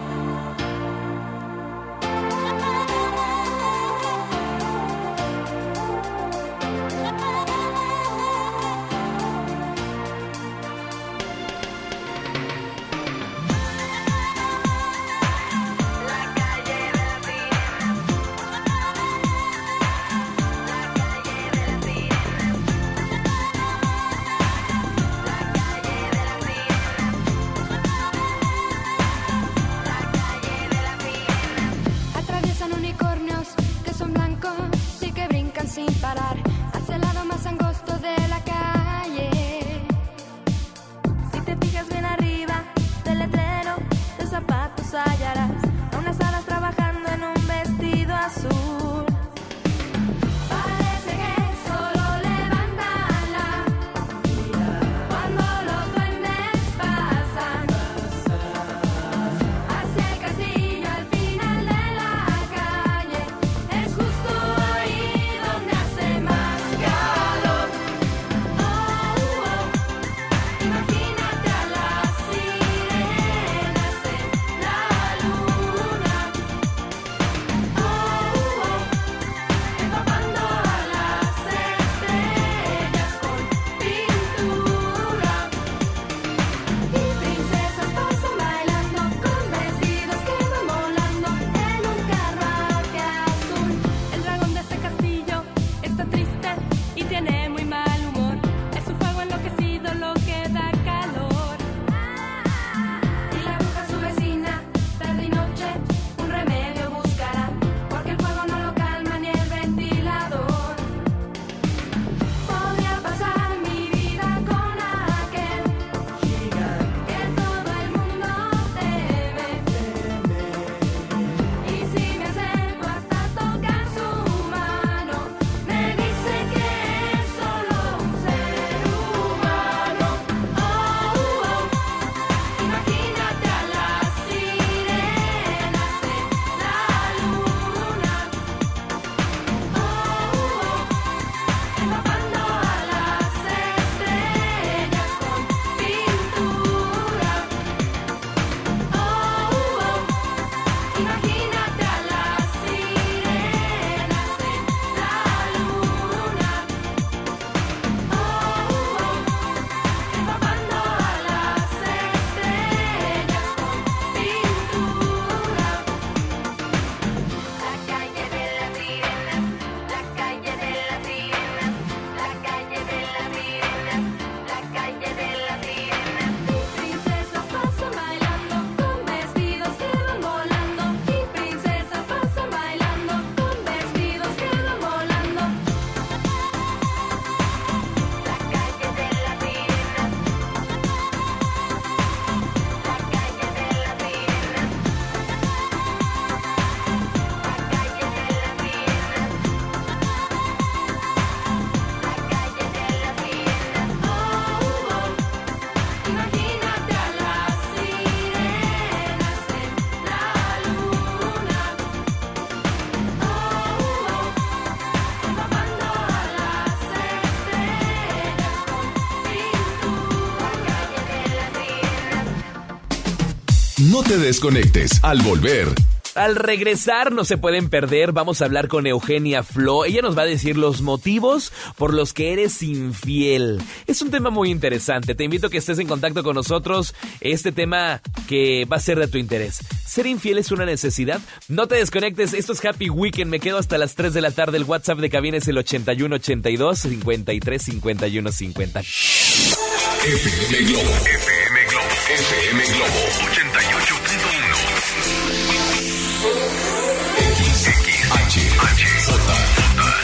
te desconectes. Al volver. Al regresar no se pueden perder, vamos a hablar con Eugenia Flo. Ella nos va a decir los motivos por los que eres infiel. Es un tema muy interesante. Te invito a que estés en contacto con nosotros. Este tema que va a ser de tu interés. ¿Ser infiel es una necesidad? No te desconectes. Esto es Happy Weekend. Me quedo hasta las 3 de la tarde. El WhatsApp de cabina es el 8182 53 51 50. FM Globo. FM Globo. FM Globo 88.1.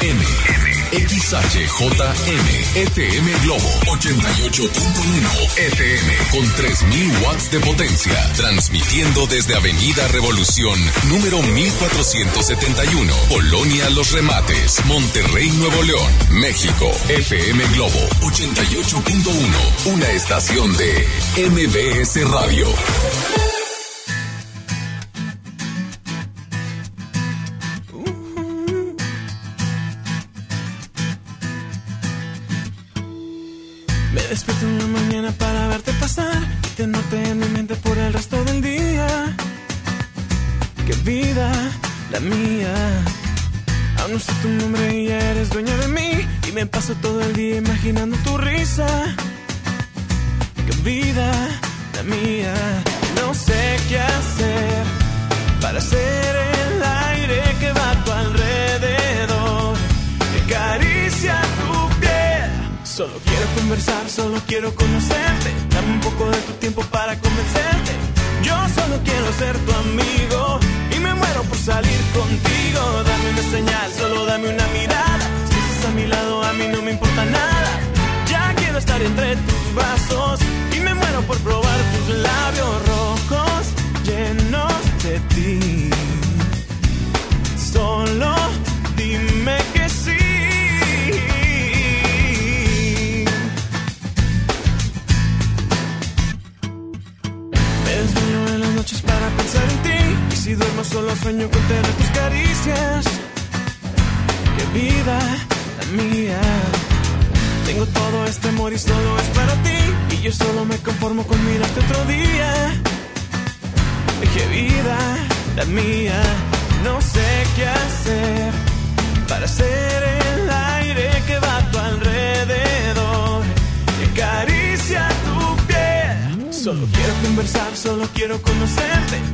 M. XHJM FM Globo 88.1 FM con 3000 watts de potencia, transmitiendo desde Avenida Revolución, número 1471, Colonia Los Remates, Monterrey, Nuevo León, México. FM Globo 88.1, una estación de MBS Radio. Todo el día imaginando tu risa. Qué vida la mía. No sé qué hacer para ser el aire que va a tu alrededor. Que acaricia tu piel. Solo quiero conversar, solo quiero conocerte. Dame un poco de tu tiempo para convencerte. Yo solo quiero ser tu amigo y me muero por salir contigo. Dame una señal, solo dame una mirada. Entre tus brazos solo quiero conocerte.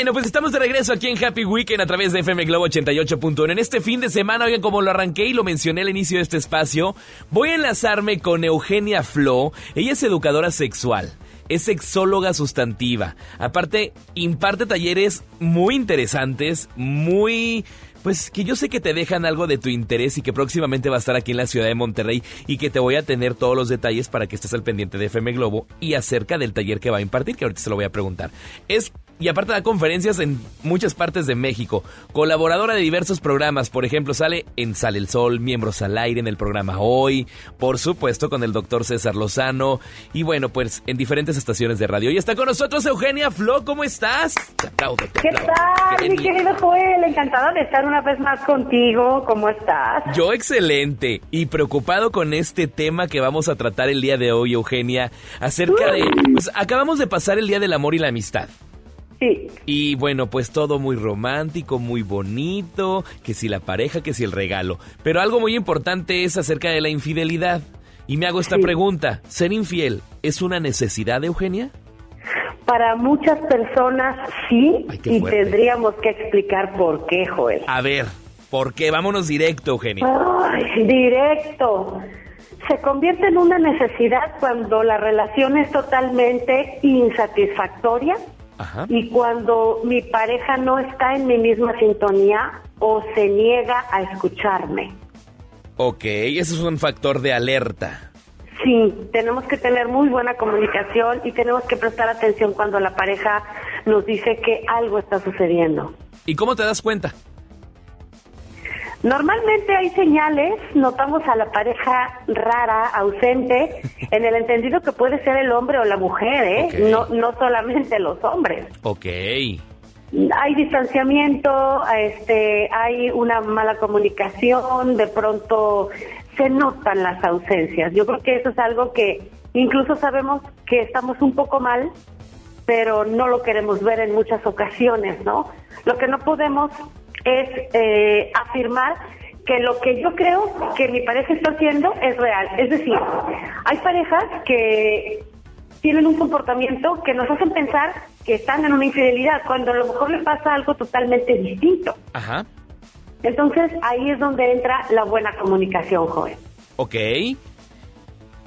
Bueno, pues estamos de regreso aquí en Happy Weekend a través de FM Globo 88.1. En este fin de semana, oigan, como lo arranqué y lo mencioné al inicio de este espacio, voy a enlazarme con Eugenia Flo. Ella es educadora sexual. Es sexóloga sustantiva. Aparte, imparte talleres muy interesantes, muy pues que yo sé que te dejan algo de tu interés y que próximamente va a estar aquí en la ciudad de Monterrey y que te voy a tener todos los detalles para que estés al pendiente de FM Globo y acerca del taller que va a impartir, que ahorita se lo voy a preguntar. Es y aparte da conferencias en muchas partes de México. Colaboradora de diversos programas, por ejemplo, sale en Sale el Sol, Miembros al Aire en el programa Hoy, por supuesto con el doctor César Lozano y bueno, pues en diferentes estaciones de radio. Y está con nosotros Eugenia Flo, ¿cómo estás? Te aplaudo, te ¿Qué tal, mi querido Joel? Encantada de estar una vez más contigo. ¿Cómo estás? Yo excelente y preocupado con este tema que vamos a tratar el día de hoy, Eugenia, acerca de... Pues acabamos de pasar el Día del Amor y la Amistad. Sí. Y bueno, pues todo muy romántico, muy bonito, que si la pareja, que si el regalo. Pero algo muy importante es acerca de la infidelidad. Y me hago esta pregunta, ¿ser infiel es una necesidad, Eugenia? Para muchas personas sí, y tendríamos que explicar por qué, Joel. A ver, ¿por qué? Vámonos directo, Eugenia. Ay, directo. Se convierte en una necesidad cuando la relación es totalmente insatisfactoria Ajá. y cuando mi pareja no está en mi misma sintonía o se niega a escucharme. Ok, ese es un factor de alerta. Sí, tenemos que tener muy buena comunicación y tenemos que prestar atención cuando la pareja nos dice que algo está sucediendo. ¿Y cómo te das cuenta? Normalmente hay señales, notamos a la pareja rara, ausente, en el entendido que puede ser el hombre o la mujer, ¿eh? No, no solamente los hombres. Ok. Hay distanciamiento, este, hay una mala comunicación, de pronto se notan las ausencias. Yo creo que eso es algo que incluso sabemos que estamos un poco mal, pero no lo queremos ver en muchas ocasiones, ¿no? Lo que no podemos es eh, afirmar que lo que yo creo que mi pareja está haciendo es real. Es decir, hay parejas que tienen un comportamiento que nos hacen pensar que están en una infidelidad, cuando a lo mejor le pasa algo totalmente distinto. Ajá. Entonces ahí es donde entra la buena comunicación, joven. Ok.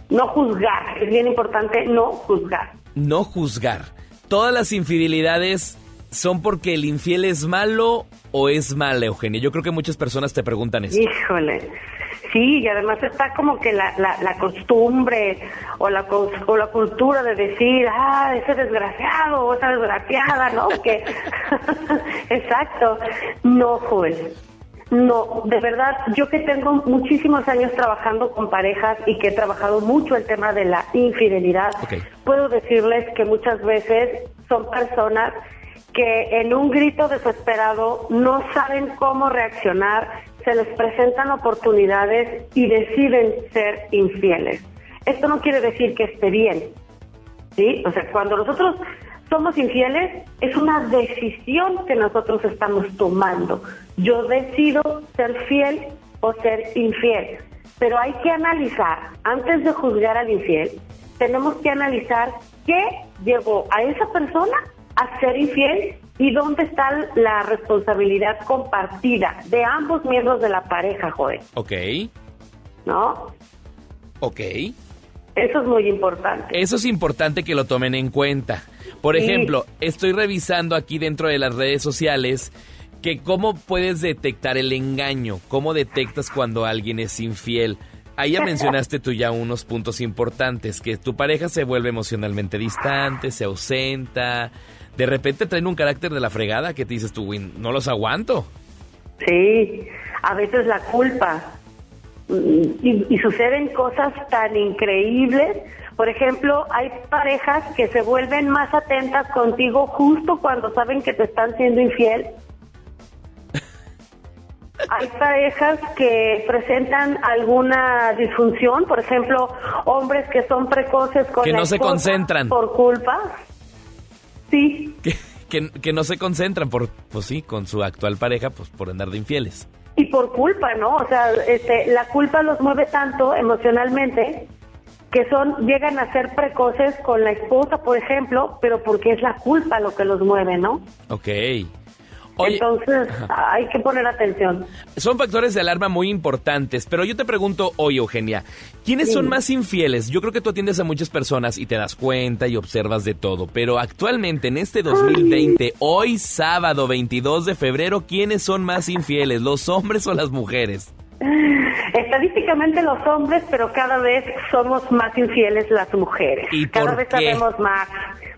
No juzgar, es bien importante no juzgar. No juzgar. ¿Todas las infidelidades son porque el infiel es malo o es mala, Eugenia? Yo creo que muchas personas te preguntan eso. Híjole. Sí, y además está como que la, la, la costumbre o la, o la cultura de decir, ah, ese desgraciado o esa desgraciada, ¿no? Que, exacto. No, Joel. No, de verdad, yo que tengo muchísimos años trabajando con parejas y que he trabajado mucho el tema de la infidelidad, puedo decirles que muchas veces son personas que en un grito desesperado no saben cómo reaccionar, se les presentan oportunidades y deciden ser infieles. Esto no quiere decir que esté bien, ¿sí? O sea, cuando nosotros somos infieles, es una decisión que nosotros estamos tomando. Yo decido ser fiel o ser infiel. Pero hay que analizar, antes de juzgar al infiel, tenemos que analizar qué llevó a esa persona a ser infiel y dónde está la responsabilidad compartida de ambos miembros de la pareja, Joel. Ok. ¿No? Ok. Eso es muy importante. Eso es importante que lo tomen en cuenta. Por Sí. ejemplo, estoy revisando aquí dentro de las redes sociales que cómo puedes detectar el engaño, cómo detectas cuando alguien es infiel. Ahí ya mencionaste tú ya unos puntos importantes, que tu pareja se vuelve emocionalmente distante, se ausenta, de repente traen un carácter de la fregada que te dices tú, "Güey, no los aguanto. Sí, a veces la culpa. Y, y suceden cosas tan increíbles. Por ejemplo, hay parejas que se vuelven más atentas contigo justo cuando saben que te están siendo infiel. Hay parejas que presentan alguna disfunción, por ejemplo, hombres que son precoces con Que la no se esposa concentran. por culpa. Sí, Que, que, que no se concentran por, pues sí, con su actual pareja, pues por andar de infieles. y por culpa, ¿no? O sea, este, la culpa los mueve tanto emocionalmente que son llegan a ser precoces con la esposa, por ejemplo, pero porque es la culpa lo que los mueve, ¿no? Ok. Oye, Entonces, hay que poner atención. Son factores de alarma muy importantes, pero yo te pregunto hoy, Eugenia, ¿quiénes Sí. son más infieles? Yo creo que tú atiendes a muchas personas y te das cuenta y observas de todo, pero actualmente en este 2020, hoy sábado 22 de febrero, ¿quiénes son más infieles, los hombres o las mujeres? Estadísticamente los hombres, pero cada vez somos más infieles las mujeres. ¿Y cada por vez qué? sabemos más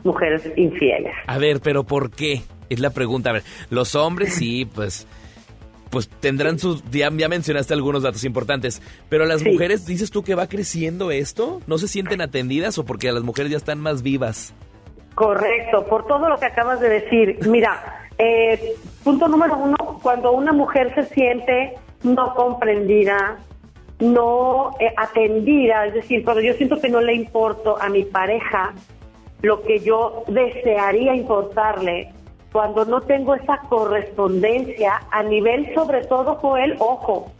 mujeres infieles. A ver, pero ¿por qué? Es la pregunta. A ver, los hombres sí, pues pues tendrán sus ya, ya mencionaste algunos datos importantes, pero las Sí. mujeres dices tú que va creciendo esto, ¿no se sienten atendidas o porque las mujeres ya están más vivas? Correcto, por todo lo que acabas de decir. Mira, eh, punto número uno, cuando una mujer se siente no comprendida, no eh, atendida, es decir, cuando yo siento que no le importo a mi pareja lo que yo desearía importarle, cuando no tengo esa correspondencia a nivel, sobre todo, Joel, ojo,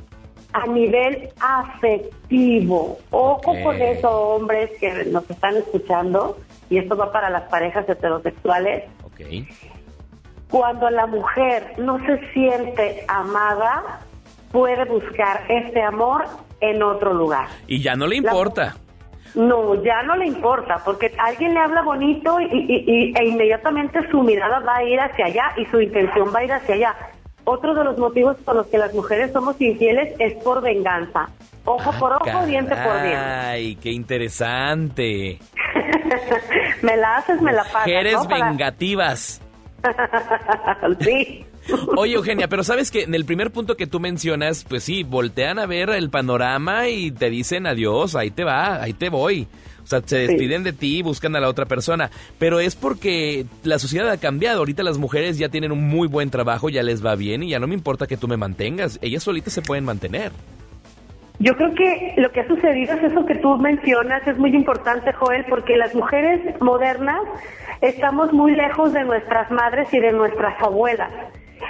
a nivel afectivo. Ojo con eso, hombres que nos están escuchando, y esto va para las parejas heterosexuales. Ok. Cuando la mujer no se siente amada, puede buscar este amor en otro lugar. Y ya no le importa. No, ya no le importa, porque alguien le habla bonito y, y- y- e inmediatamente su mirada va a ir hacia allá y su intención va a ir hacia allá. Otro de los motivos por los que las mujeres somos infieles es por venganza. Ojo por ojo, diente por diente. Ay, qué interesante. me la haces, me la pagas. Mujeres vengativas. sí. Oye, Eugenia, pero sabes que en el primer punto que tú mencionas, pues sí, voltean a ver el panorama y te dicen adiós, ahí te va, ahí te voy. O sea, se despiden de ti y buscan a la otra persona. Pero es porque la sociedad ha cambiado. Ahorita las mujeres ya tienen un muy buen trabajo, ya les va bien y ya no me importa que tú me mantengas. Ellas solitas se pueden mantener. Yo creo que lo que ha sucedido es eso que tú mencionas, es muy importante, Joel, porque las mujeres modernas estamos muy lejos de nuestras madres y de nuestras abuelas.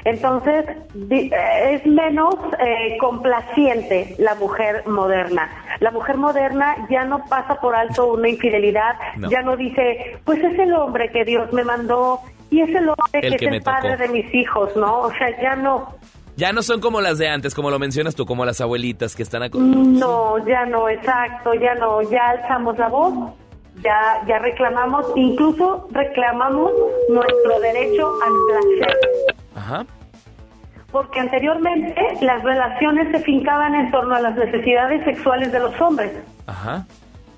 Entonces, eh, es menos eh, complaciente la mujer moderna. La mujer moderna ya no pasa por alto una infidelidad, No. ya no dice, pues es el hombre que Dios me mandó y es el hombre El que, que es el padre de mis hijos, ¿no? O sea, ya no. Ya no son como las de antes, como lo mencionas tú, como las abuelitas que están... aco- No, ya no, exacto, ya no, ya alzamos la voz, ya, ya reclamamos, incluso reclamamos nuestro derecho al placer, Ajá. porque anteriormente las relaciones se fincaban en torno a las necesidades sexuales de los hombres Ajá.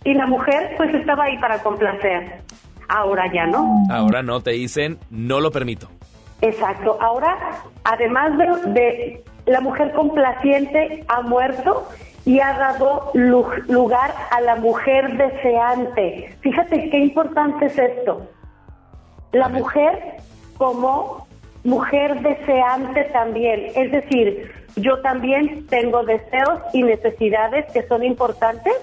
y la mujer pues estaba ahí para complacer. Ahora ya no. Ahora no, te dicen, no lo permito. Exacto. Ahora, además de, de la mujer complaciente, ha muerto y ha dado lu- lugar a la mujer deseante. Fíjate qué importante es esto. La mujer como mujer deseante también. Es decir, yo también tengo deseos y necesidades que son importantes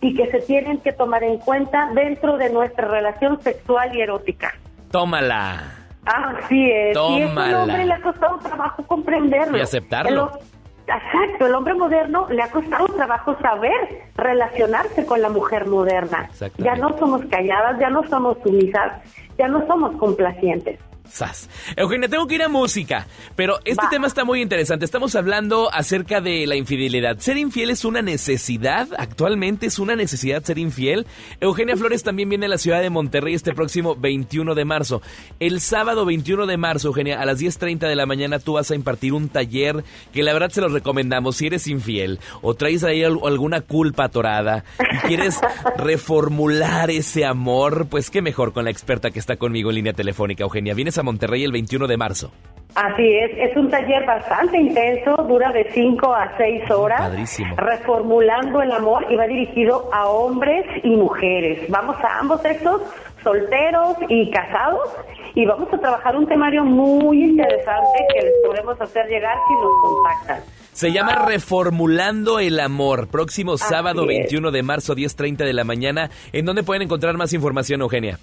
y que se tienen que tomar en cuenta dentro de nuestra relación sexual y erótica. Tómala. Así es. Y eso al Tómala. hombre le ha costado trabajo comprenderlo. Y aceptarlo. El exacto, el hombre moderno le ha costado trabajo saber relacionarse con la mujer moderna. Ya no somos calladas, ya no somos sumisas, ya no somos complacientes. Sas. Eugenia, tengo que ir a música, pero este tema está muy interesante. Estamos hablando acerca de la infidelidad. ¿Ser infiel es una necesidad? ¿Actualmente es una necesidad ser infiel? Eugenia Flores también viene a la ciudad de Monterrey este próximo 21 de marzo. El sábado 21 de marzo, Eugenia, a las 10.30 de la mañana tú vas a impartir un taller que la verdad se los recomendamos si eres infiel o traes ahí al- alguna culpa atorada y quieres reformular ese amor, pues qué mejor con la experta que está conmigo en línea telefónica, Eugenia. Vienes a Monterrey el 21 de marzo. Así es, es un taller bastante intenso, dura de 5 a 6 horas. Padrísimo. Reformulando el amor y va dirigido a hombres y mujeres. Vamos a ambos sexos, solteros y casados, y vamos a trabajar un temario muy interesante que les podemos hacer llegar si nos contactan. Se llama Reformulando el Amor. Próximo sábado es. 21 de marzo, 10.30 de la mañana. ¿En dónde pueden encontrar más información, Eugenia?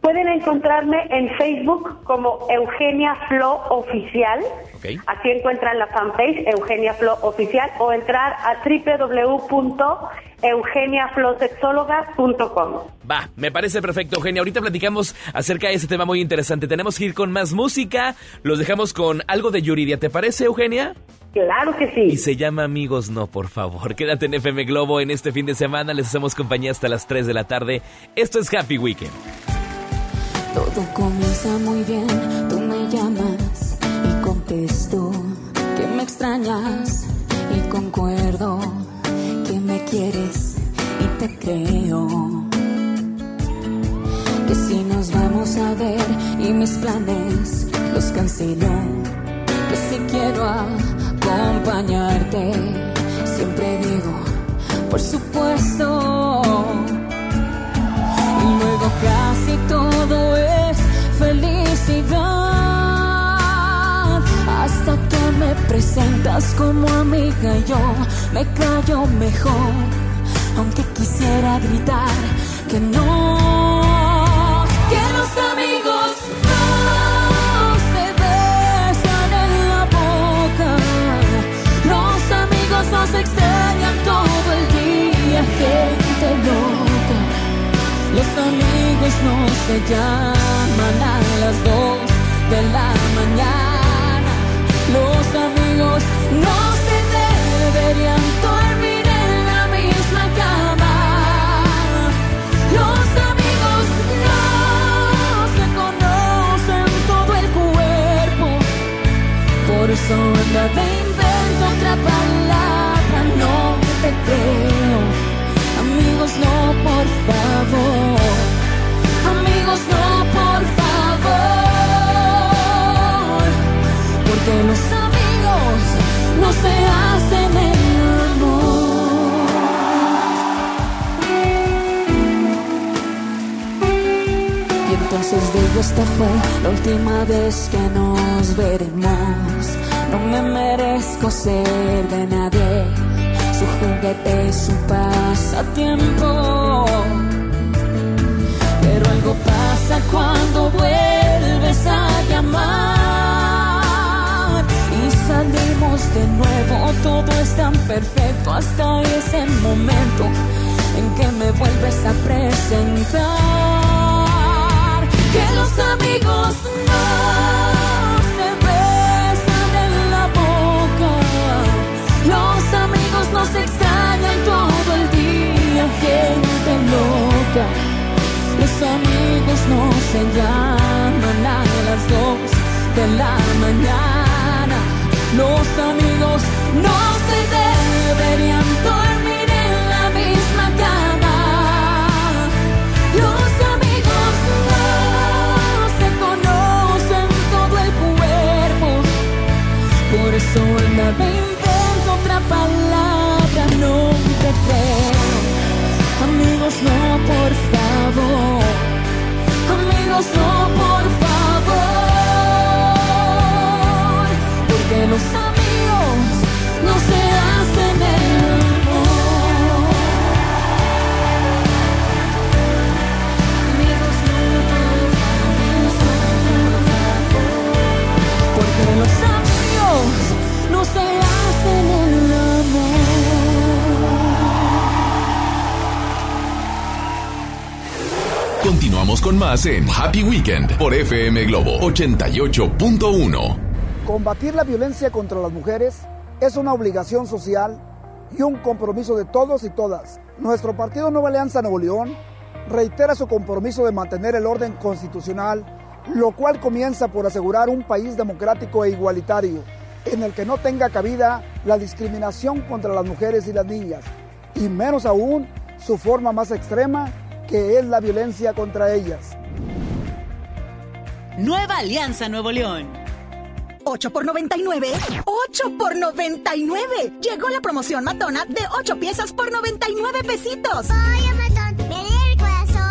Pueden encontrarme en Facebook como Eugenia Flo Oficial. Así encuentran la fanpage Eugenia Flo Oficial o entrar a www.eugeniaflosexóloga.com. Va, me parece perfecto, Eugenia. Ahorita platicamos acerca de ese tema muy interesante. Tenemos que ir con más música. Los dejamos con algo de Yuridia. ¿Te parece, Eugenia? Claro que sí. Y se llama Amigos No, por favor. Quédate en FM Globo en este fin de semana. Les hacemos compañía hasta las 3 de la tarde. Esto es Happy Weekend. Todo comienza muy bien, tú me llamas y contesto que me extrañas y concuerdo que me quieres y te creo. Que si nos vamos a ver y mis planes los cancelo, que si quiero acompañarte, siempre digo, por supuesto casi todo es felicidad. Hasta que me presentas como amiga, yo me callo mejor. Aunque quisiera gritar que no, que los amigos no se besan en la boca. Los amigos nos extrañan todo el día, gente loca. Los amigos no se llaman a las dos de la mañana. Los amigos no se deberían dormir en la misma cama. Los amigos no se conocen todo el cuerpo. Por eso anda de invento otra palabra, no te creo. Amigos, no, por favor. No, por favor. Porque los amigos no se hacen el amor. Y entonces digo, esta fue la última vez que nos veremos. No me merezco ser de nadie su juguete su pasatiempo. Algo pasa cuando vuelves a llamar y salimos de nuevo. Todo es tan perfecto hasta ese momento en que me vuelves a presentar. Que los amigos no se besan en la boca. Los amigos nos extrañan todo el día, gente loca. Amigos no se llaman a las dos de la mañana. Los amigos no se deberían dormir en la misma cama. Los amigos no se conocen todo el cuerpo. Por eso anda me invento otra palabra, no te. Amigos, no, por favor. Amigos, no, por favor. Porque los Con más en Happy Weekend por FM Globo 88.1. Combatir la violencia contra las mujeres es una obligación social y un compromiso de todos y todas. Nuestro partido Nueva Alianza Nuevo León reitera su compromiso de mantener el orden constitucional, lo cual comienza por asegurar un país democrático e igualitario, en el que no tenga cabida la discriminación contra las mujeres y las niñas, y menos aún su forma más extrema, que es la violencia contra ellas. Nueva Alianza Nuevo León. 8 por 99. 8 por 99. Llegó la promoción matona de 8 piezas por 99 pesitos. Vaya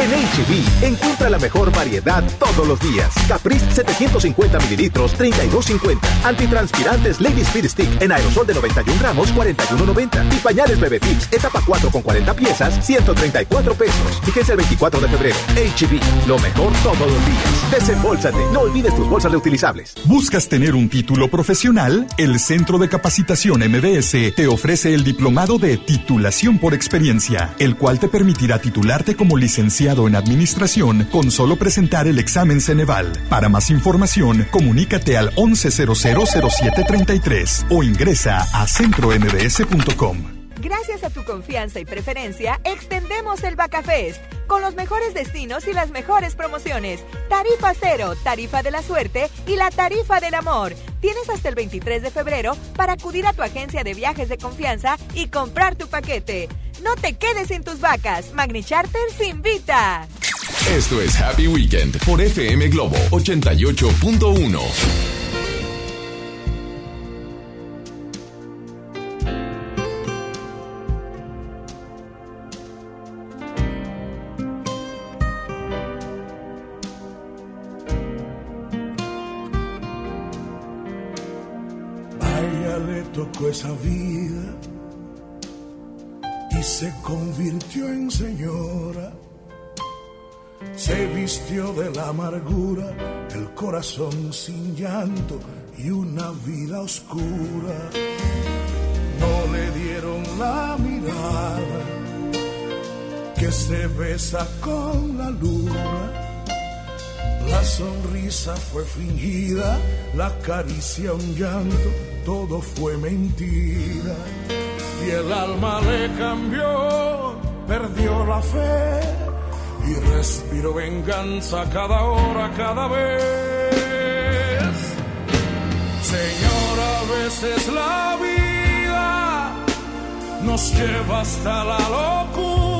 En HB, encuentra la mejor variedad todos los días. Caprice 750 mililitros, 32.50. Antitranspirantes Lady Speed Stick en aerosol de 91 gramos, 41.90. Y pañales Bebé Tips, etapa 4 con 40 piezas, 134 pesos. Fíjense el 24 de febrero. HB, lo mejor todos los días. Desembolsate, no olvides tus bolsas reutilizables. ¿Buscas tener un título profesional? El Centro de Capacitación MBS te ofrece el diplomado de titulación por experiencia, el cual te permitirá titularte como licenciado en administración con solo presentar el examen Ceneval. Para más información, comunícate al 11000733 o ingresa a centrombs.com. Gracias a tu confianza y preferencia, extendemos el Bacafest con los mejores destinos y las mejores promociones. Tarifa cero, tarifa de la suerte y la tarifa del amor. Tienes hasta el 23 de febrero para acudir a tu agencia de viajes de confianza y comprar tu paquete. No te quedes sin tus vacas. Magni Charters invita. Esto es Happy Weekend por FM Globo 88.1. tocó esa vida y se convirtió en señora. Se vistió de la amargura, el corazón sin llanto y una vida oscura. No le dieron la mirada que se besa con la luna. La sonrisa fue fingida, la caricia un llanto, todo fue mentira. Y el alma le cambió, perdió la fe y respiró venganza cada hora, cada vez. Señor, a veces la vida nos lleva hasta la locura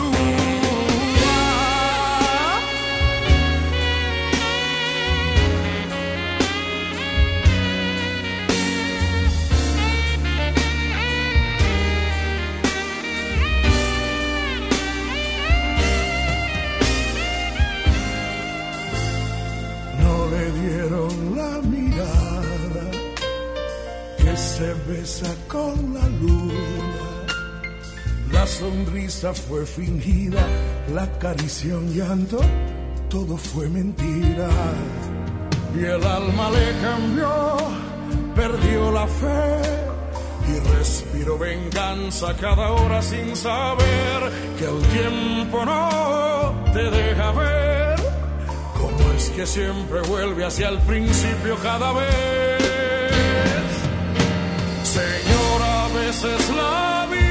La sonrisa fue fingida, la caricia un llanto, todo fue mentira. Y el alma le cambió, perdió la fe y respiró venganza cada hora sin saber que el tiempo no te deja ver cómo es que siempre vuelve hacia el principio cada vez. Señor, a veces la vida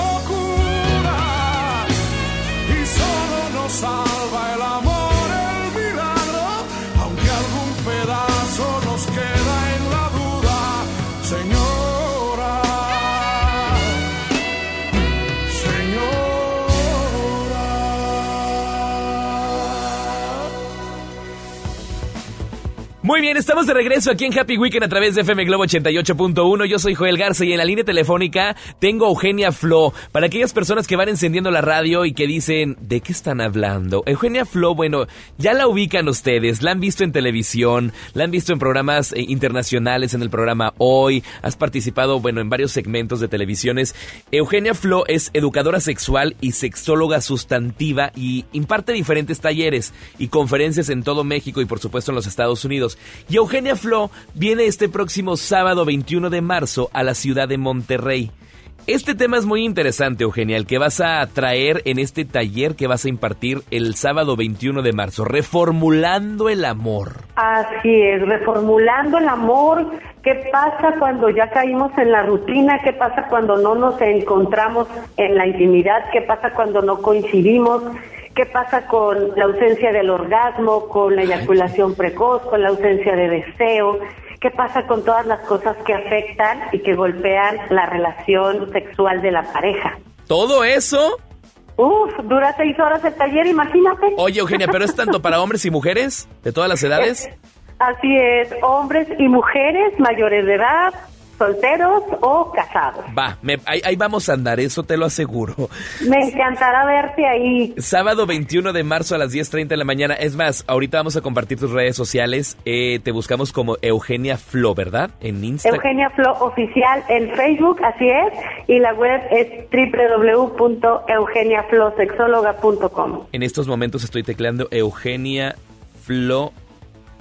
bien, estamos de regreso aquí en Happy Weekend a través de FM Globo 88.1. Yo soy Joel Garza y en la línea telefónica tengo a Eugenia Flo. Para aquellas personas que van encendiendo la radio y que dicen, ¿de qué están hablando? Eugenia Flo, bueno, ya la ubican ustedes, la han visto en televisión, la han visto en programas eh, internacionales, en el programa Hoy, has participado, bueno, en varios segmentos de televisiones. Eugenia Flo es educadora sexual y sexóloga sustantiva y imparte diferentes talleres y conferencias en todo México y por supuesto en los Estados Unidos. Y Eugenia Flo viene este próximo sábado 21 de marzo a la ciudad de Monterrey. Este tema es muy interesante, Eugenia, el que vas a traer en este taller que vas a impartir el sábado 21 de marzo, reformulando el amor. Así es, reformulando el amor. ¿Qué pasa cuando ya caímos en la rutina? ¿Qué pasa cuando no nos encontramos en la intimidad? ¿Qué pasa cuando no coincidimos? ¿Qué pasa con la ausencia del orgasmo, con la eyaculación precoz, con la ausencia de deseo? ¿Qué pasa con todas las cosas que afectan y que golpean la relación sexual de la pareja? ¿Todo eso? Uf, dura seis horas el taller, imagínate. Oye, Eugenia, ¿pero es tanto para hombres y mujeres de todas las edades? Así es, hombres y mujeres mayores de edad, solteros o casados. Va, me- ahí, ahí vamos a andar, eso te lo aseguro. Me encantará verte ahí. Sábado 21 de marzo a las 10.30 de la mañana. Es más, ahorita vamos a compartir tus redes sociales. Eh, te buscamos como Eugenia Flo, ¿verdad? En Instagram. Eugenia Flo Oficial en Facebook, así es, y la web es www.eugeniaflosexóloga.com. En estos momentos estoy tecleando Eugenia Flo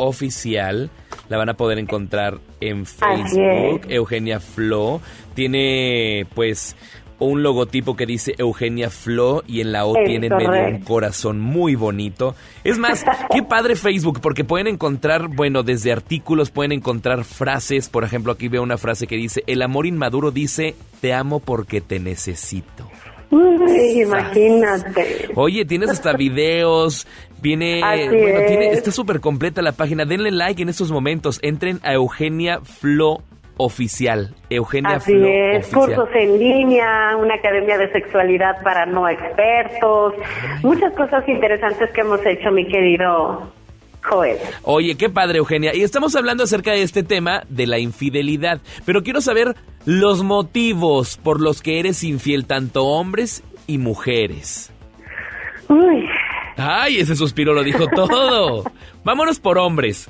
Oficial. La van a poder encontrar en Facebook. Eugenia Flo. Tiene pues un logotipo que dice Eugenia Flo y en la O Es tiene en medio un corazón muy bonito. Es más, qué padre Facebook, porque pueden encontrar, bueno, desde artículos pueden encontrar frases. Por ejemplo, aquí veo una frase que dice, el amor inmaduro dice, te amo porque te necesito. Uy, imagínate. Oye, tienes hasta videos, viene, Así bueno, tiene, es. está súper completa la página. Denle like en estos momentos. Entren a Eugenia Flo Oficial. Eugenia Así Flo es, Oficial. cursos en línea, una academia de sexualidad para no expertos, muchas cosas interesantes que hemos hecho, mi querido Joel. Oye, qué padre, Eugenia. Y estamos hablando acerca de este tema de la infidelidad. Pero quiero saber los motivos por los que eres infiel, tanto hombres y mujeres. Uy, Ay, ese suspiro lo dijo todo. Vámonos por hombres.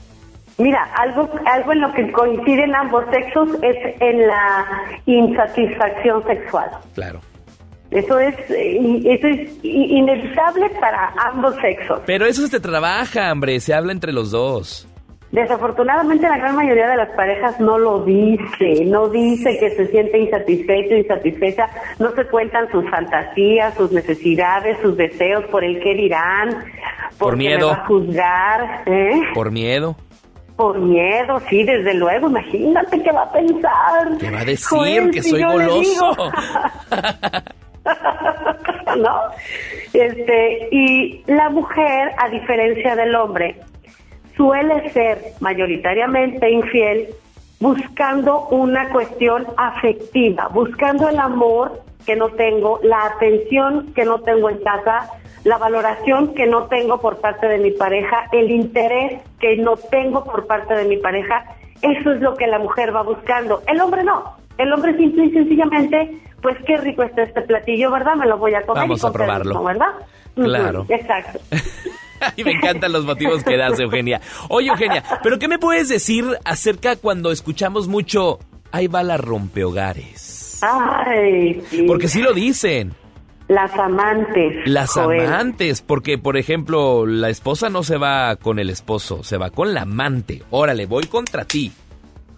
mira, algo, algo en lo que coinciden ambos sexos es en la insatisfacción sexual. Claro. Eso es, eh, eso es inevitable para ambos sexos. Pero eso se trabaja, hombre. Se habla entre los dos. Desafortunadamente la gran mayoría de las parejas no lo dice, no dice que se siente insatisfecho, insatisfecha, no se cuentan sus fantasías, sus necesidades, sus deseos, por el qué dirán, Por miedo. me va a juzgar, ¿eh? Por miedo. por miedo, sí, desde luego, imagínate qué va a pensar. ¿Qué va a decir? Que si soy goloso. ¿no? Este, y la mujer, a diferencia del hombre, suele ser mayoritariamente infiel buscando una cuestión afectiva, buscando el amor que no tengo, la atención que no tengo en casa, la valoración que no tengo por parte de mi pareja, el interés que no tengo por parte de mi pareja, eso es lo que la mujer va buscando. El hombre no. El hombre simple y sencillamente, pues qué rico está este platillo, ¿verdad? Me lo voy a comer. Vamos y a probarlo. contento, ¿verdad? Claro. Exacto. Y me encantan los motivos que das, Eugenia. Oye, Eugenia, ¿pero qué me puedes decir acerca cuando escuchamos mucho, ahí va la rompehogares? Ay, sí. Porque sí lo dicen. Las amantes. Las Joel. amantes, porque por ejemplo, la esposa no se va con el esposo, se va con la amante. Órale, voy contra ti.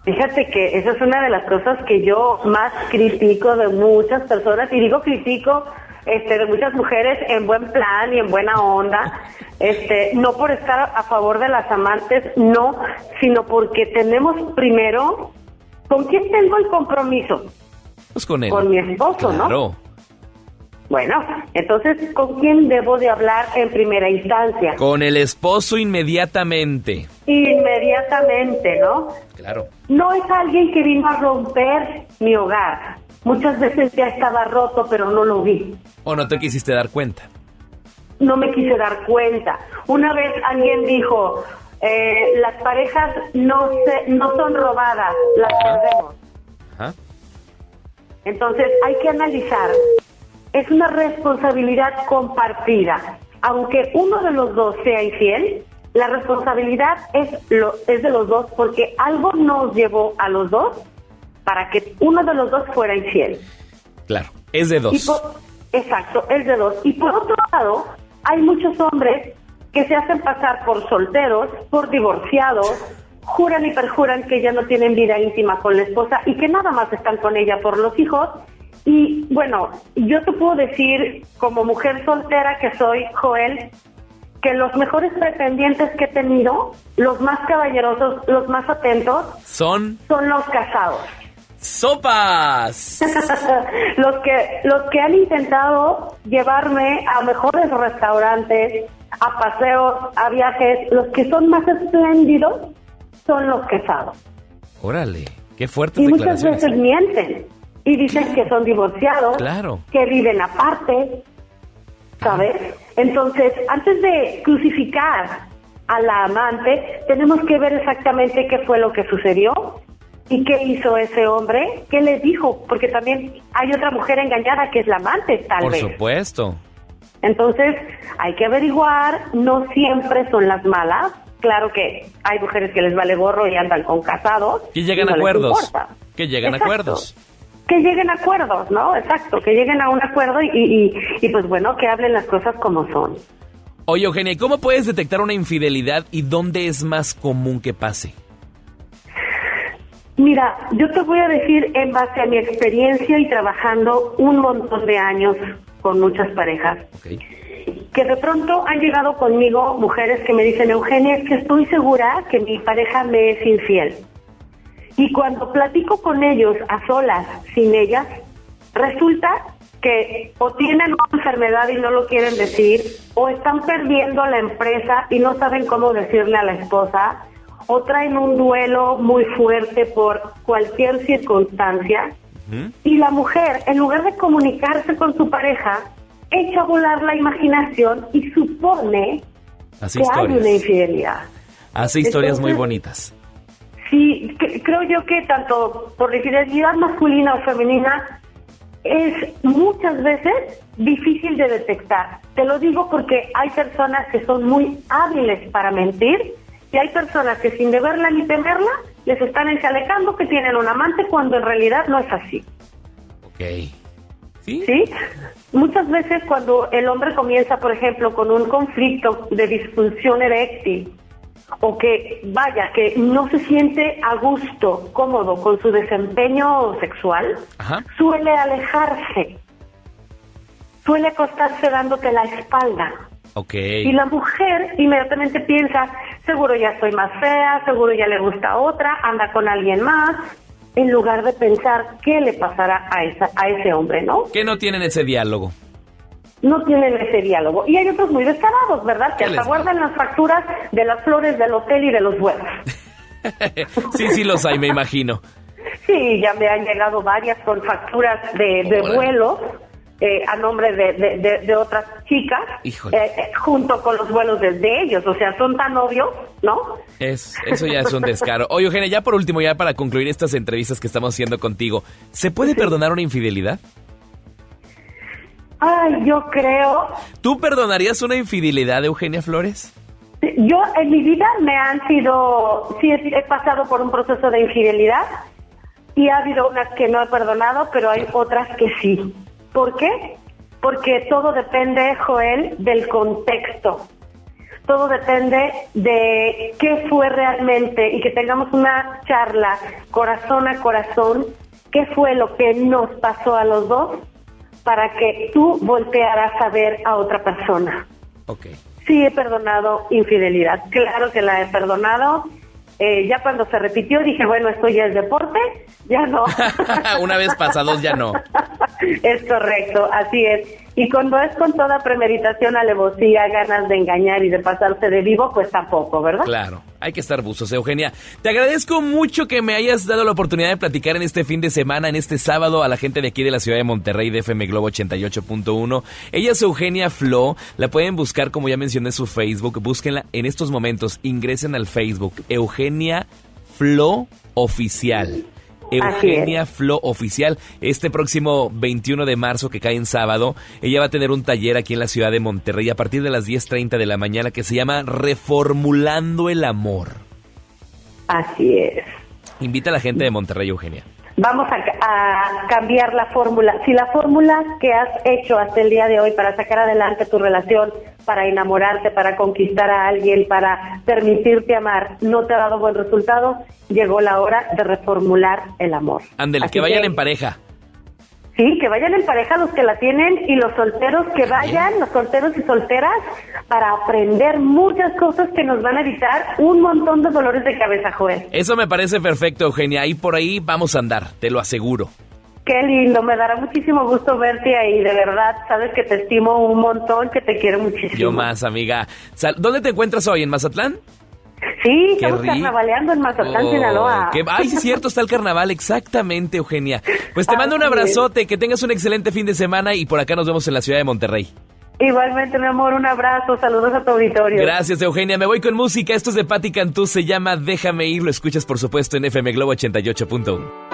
Fíjate que esa es una de las cosas que yo más critico de muchas personas, y digo critico este, de muchas mujeres en buen plan y en buena onda, este, no por estar a favor de las amantes, no, sino porque tenemos primero, ¿con quién tengo el compromiso? Pues con él. Con mi esposo, ¿no? Bueno, entonces, ¿con quién debo de hablar en primera instancia? Con el esposo inmediatamente. Inmediatamente, ¿no? Claro. No es alguien que vino a romper mi hogar. Muchas veces ya estaba roto, pero no lo vi. ¿O no te quisiste dar cuenta? No me quise dar cuenta. Una vez alguien dijo, eh, las parejas no, se, no son robadas, las perdemos. Ajá. Entonces hay que analizar. Es una responsabilidad compartida. Aunque uno de los dos sea infiel, la responsabilidad es, lo, es de los dos porque algo nos llevó a los dos para que uno de los dos fuera infiel. Claro, es de dos. por- exacto, es de dos. Y por otro lado, hay muchos hombres que se hacen pasar por solteros, por divorciados, juran y perjuran que ya no tienen vida íntima con la esposa y que nada más están con ella por los hijos Y bueno, yo te puedo decir, como mujer soltera que soy, Joel, que los mejores pretendientes que he tenido, los más caballerosos, los más atentos, Son son los casados. sopas. los que los que han intentado llevarme a mejores restaurantes, a paseos, a viajes, los que son más espléndidos son los casados. Órale, qué fuertes Y muchas veces mienten y dicen que son divorciados, Claro. que viven aparte, ¿sabes? Entonces, antes de crucificar a la amante, tenemos que ver exactamente qué fue lo que sucedió y qué hizo ese hombre, qué le dijo, porque también hay otra mujer engañada que es la amante, tal Por vez. supuesto. Entonces, hay que averiguar, no siempre son las malas. Claro que hay mujeres que les vale gorro y andan con casados. Llegan y no a acuerdos. Que llegan a acuerdos. Que lleguen a acuerdos, ¿no? Exacto, que lleguen a un acuerdo y, y, y pues bueno, que hablen las cosas como son. Oye, Eugenia, ¿y ¿cómo puedes detectar una infidelidad y dónde es más común que pase? Mira, yo te voy a decir en base a mi experiencia y trabajando un montón de años con muchas parejas, que de pronto han llegado conmigo mujeres que me dicen, Eugenia, es que estoy segura que mi pareja me es infiel. Y cuando platico con ellos a solas, sin ellas, resulta que o tienen una enfermedad y no lo quieren decir, o están perdiendo la empresa y no saben cómo decirle a la esposa, o traen un duelo muy fuerte por cualquier circunstancia. Y la mujer, en lugar de comunicarse con su pareja, echa a volar la imaginación y supone Hace que hay una infidelidad. Hace historias muy bonitas. Sí, cre- creo yo que tanto por la infidelidad masculina o femenina es muchas veces difícil de detectar. Te lo digo porque hay personas que son muy hábiles para mentir y hay personas que sin deberla ni temerla les están enchalecando que tienen un amante cuando en realidad no es así. Ok. ¿Sí? Muchas veces cuando el hombre comienza, por ejemplo, con un conflicto de disfunción eréctil o que, vaya, que no se siente a gusto, cómodo con su desempeño sexual, suele alejarse, suele acostarse dándote la espalda. Ok. Y la mujer inmediatamente piensa, seguro ya estoy más fea, seguro ya le gusta otra, anda con alguien más, en lugar de pensar qué le pasará a, esa, a ese hombre, ¿no? Que no tienen ese diálogo. No tienen ese diálogo. Y hay otros muy descarados, ¿verdad? Que ¿Qué hasta guardan las facturas de las flores del hotel y de los vuelos. Sí, sí los hay, me imagino. Sí, ya me han llegado varias con facturas de, vuelos eh, a nombre de, de- otras chicas, eh, eh, junto con los vuelos de, de ellos. O sea, son tan obvios, ¿no? Es, eso ya es un descaro. Oye, Eugenia, ya por último, ya para concluir estas entrevistas que estamos haciendo contigo, ¿se puede perdonar una infidelidad? Ay, yo creo. ¿Tú perdonarías una infidelidad, Eugenia Flores? Yo en mi vida me han sido, sí he, he pasado por un proceso de infidelidad y ha habido unas que no he perdonado, pero hay otras que sí. ¿Por qué? Porque todo depende, Joel, del contexto. Todo depende de qué fue realmente y que tengamos una charla corazón a corazón, qué fue lo que nos pasó a los dos para que tú voltearas a ver a otra persona. Ok. Sí, he perdonado infidelidad. Claro que la he perdonado. Eh, ya cuando se repitió dije, bueno, esto ya es deporte, ya no. una vez pasados ya no. es correcto, así es. Y cuando es con toda premeditación, alevosía, ganas de engañar y de pasarse de vivo, pues tampoco, ¿verdad? Claro, hay que estar buzos, Eugenia. Te agradezco mucho que me hayas dado la oportunidad de platicar en este fin de semana, en este sábado, a la gente de aquí de la ciudad de Monterrey, de FM Globo 88.1. Ella es Eugenia Flo, la pueden buscar como ya mencioné en su Facebook, búsquenla en estos momentos, ingresen al Facebook, Eugenia Flo Oficial. Eugenia Flo Oficial. Este próximo 21 de marzo, que cae en sábado, ella va a tener un taller aquí en la ciudad de Monterrey a partir de las 10.30 de la mañana que se llama Reformulando el Amor. Así es. Invita a la gente de Monterrey, Eugenia. Vamos a, a cambiar la fórmula. Si la fórmula que has hecho hasta el día de hoy para sacar adelante tu relación, para enamorarte, para conquistar a alguien, para permitirte amar, no te ha dado buen resultado, llegó la hora de reformular el amor. Ándele, que vayan que- en pareja. Sí, que vayan en pareja los que la tienen y los solteros que vayan, los solteros y solteras, para aprender muchas cosas que nos van a evitar un montón de dolores de cabeza, Joel. Eso me parece perfecto, Eugenia. Ahí por ahí vamos a andar, te lo aseguro. Qué lindo, me dará muchísimo gusto verte ahí, de verdad, sabes que te estimo un montón, que te quiero muchísimo. Yo más, amiga. ¿Dónde te encuentras hoy? ¿En Mazatlán? Sí, Qué estamos rico. carnavaleando en Mazatlán, Oh, Sinaloa. qué- Ay, sí, es cierto, está el carnaval, exactamente, Eugenia. Pues te mando un es. abrazote, que tengas un excelente fin de semana y por acá nos vemos en la ciudad de Monterrey. Igualmente, mi amor, un abrazo, saludos a tu auditorio. Gracias, Eugenia. Me voy con música. Esto es de Patti Cantú, se llama Déjame ir. Lo escuchas, por supuesto, en FM Globo 88.1.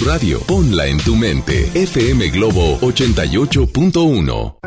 radio, ponla en tu mente. FM Globo 88.1.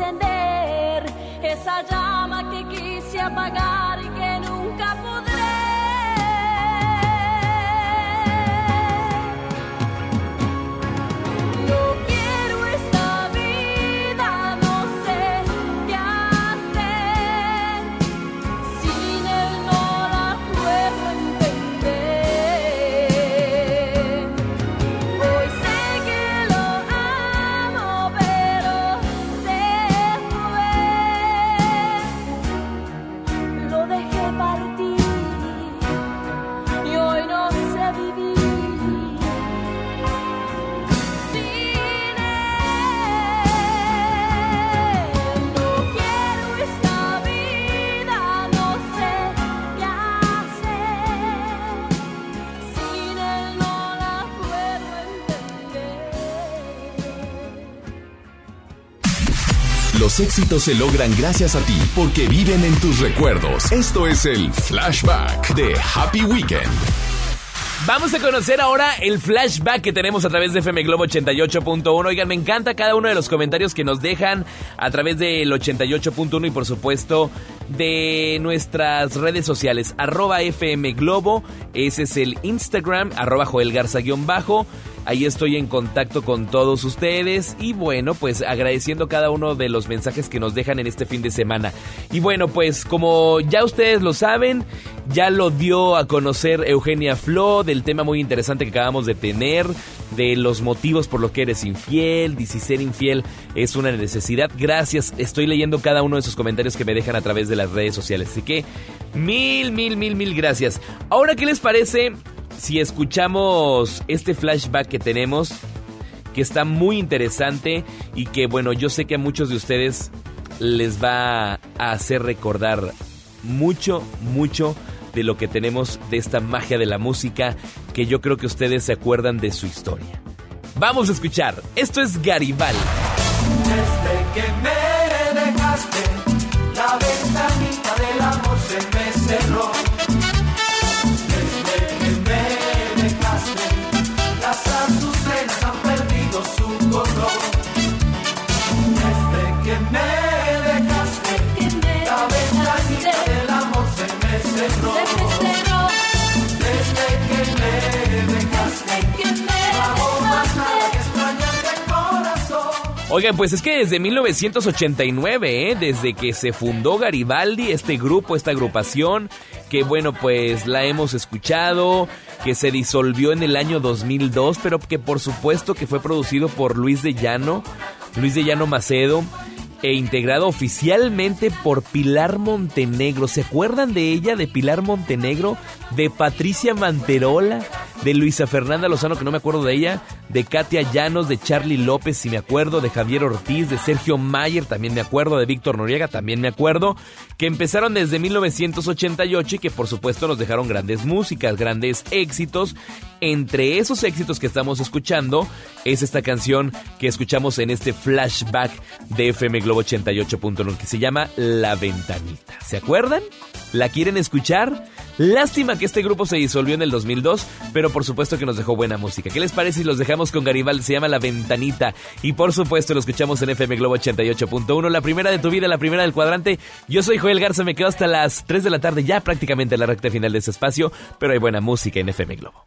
empieza Los éxitos se logran gracias a ti porque viven en tus recuerdos. Esto es el Flashback de Happy Weekend. Vamos a conocer ahora el flashback que tenemos a través de FM Globo 88.1. Oigan, me encanta cada uno de los comentarios que nos dejan a través del 88.1 y por supuesto de nuestras redes sociales. Arroba FM Globo, ese es el Instagram, arroba Joel Garza guion bajo. Ahí estoy en contacto con todos ustedes y bueno, pues agradeciendo cada uno de los mensajes que nos dejan en este fin de semana. Y bueno, pues como ya ustedes lo saben, ya lo dio a conocer Eugenia Flo del tema muy interesante que acabamos de tener, de los motivos por los que eres infiel, y si ser infiel es una necesidad. Gracias, estoy leyendo cada uno de sus comentarios que me dejan a través de las redes sociales. Así que mil, mil, mil, mil gracias. Ahora, ¿qué les parece si escuchamos este flashback que tenemos? Que está muy interesante y que bueno, yo sé que a muchos de ustedes les va a hacer recordar mucho, mucho de lo que tenemos de esta magia de la música que yo creo que ustedes se acuerdan de su historia. Vamos a escuchar, esto es Garibaldi. Desde que me dejaste, la ventanita del amor se me cerró. Oigan, pues es que desde 1989, ¿eh? desde que se fundó Garibaldi, este grupo, esta agrupación, que bueno, pues la hemos escuchado, que se disolvió en el año 2002, pero que por supuesto que fue producido por Luis de Llano, Luis de Llano Macedo, e integrado oficialmente por Pilar Montenegro. ¿Se acuerdan de ella, de Pilar Montenegro? De Patricia Manterola, de Luisa Fernanda Lozano, que no me acuerdo de ella, de Katia Llanos, de Charlie López, si me acuerdo, de Javier Ortiz, de Sergio Mayer, también me acuerdo, de Víctor Noriega, también me acuerdo, que empezaron desde 1988 y que por supuesto nos dejaron grandes músicas, grandes éxitos. Entre esos éxitos que estamos escuchando es esta canción que escuchamos en este flashback de FM Globo 88.1 que se llama La Ventanita. ¿Se acuerdan? ¿La quieren escuchar? Lástima que este grupo se disolvió en el 2002, pero por supuesto que nos dejó buena música. ¿Qué les parece si los dejamos con Garibaldi? Se llama La Ventanita. Y por supuesto lo escuchamos en FM Globo 88.1, la primera de tu vida, la primera del cuadrante. Yo soy Joel Garza, me quedo hasta las 3 de la tarde, ya prácticamente en la recta final de este espacio, pero hay buena música en FM Globo.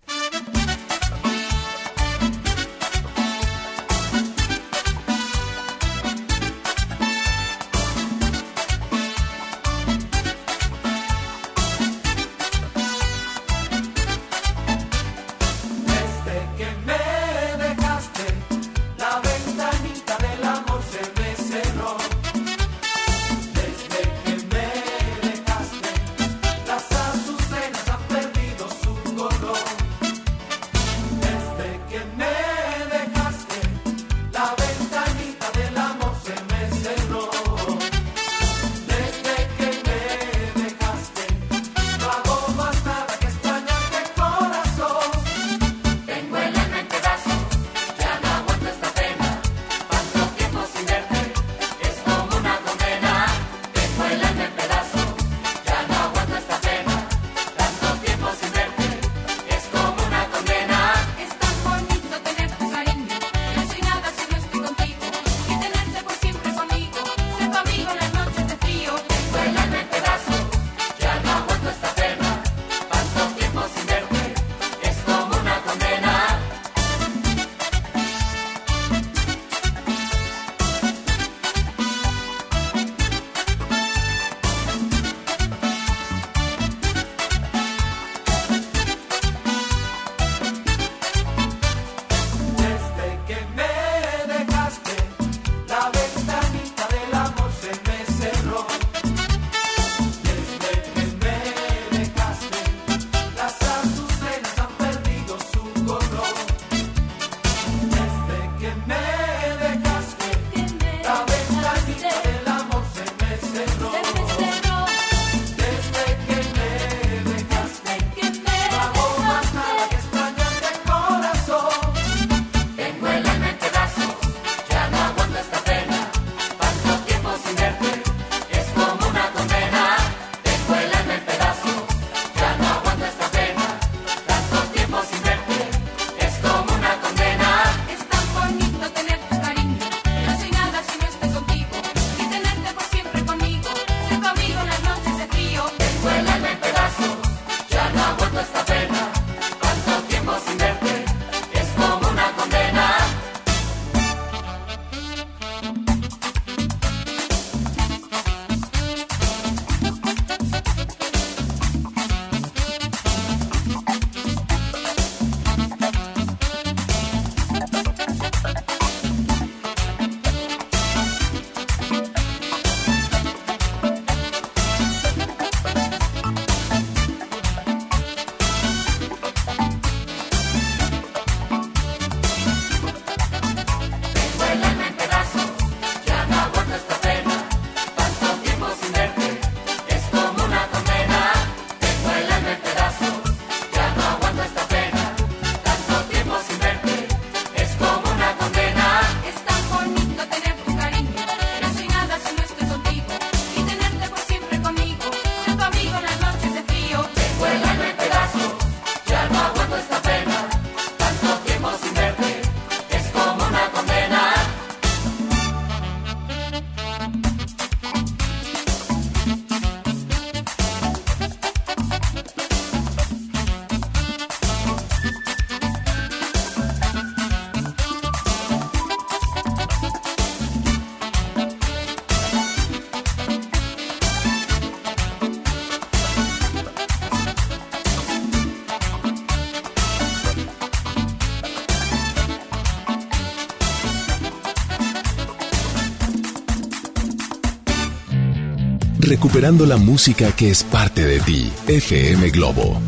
Recuperando la música que es parte de ti. FM Globo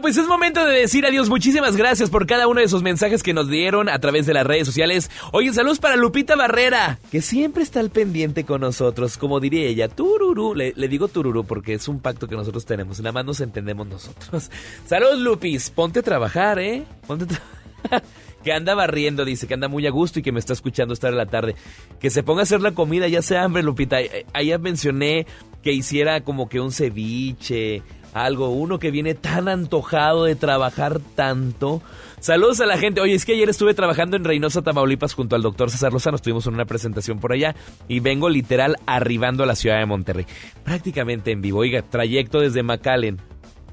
Pues es momento de decir adiós. Muchísimas gracias por cada uno de esos mensajes que nos dieron a través de las redes sociales. Oye, saludos para Lupita Barrera, que siempre está al pendiente con nosotros. Como diría ella, tururú. Le, digo tururú porque es un pacto que nosotros tenemos. Nada más nos entendemos nosotros. Saludos, Lupis. Ponte a trabajar, ¿eh? Ponte a Que anda barriendo, dice, que anda muy a gusto y que me está escuchando esta hora de la tarde. Que se ponga a hacer la comida, ya sea hambre, Lupita. Eh, Allá mencioné que hiciera como que un ceviche, algo, uno que viene tan antojado de trabajar tanto. Saludos a la gente. Oye, es que ayer estuve trabajando en Reynosa, Tamaulipas, junto al doctor César Lozano. Estuvimos en una presentación por allá y vengo literal arribando a la ciudad de Monterrey. Prácticamente en vivo. Oiga, trayecto desde McAllen.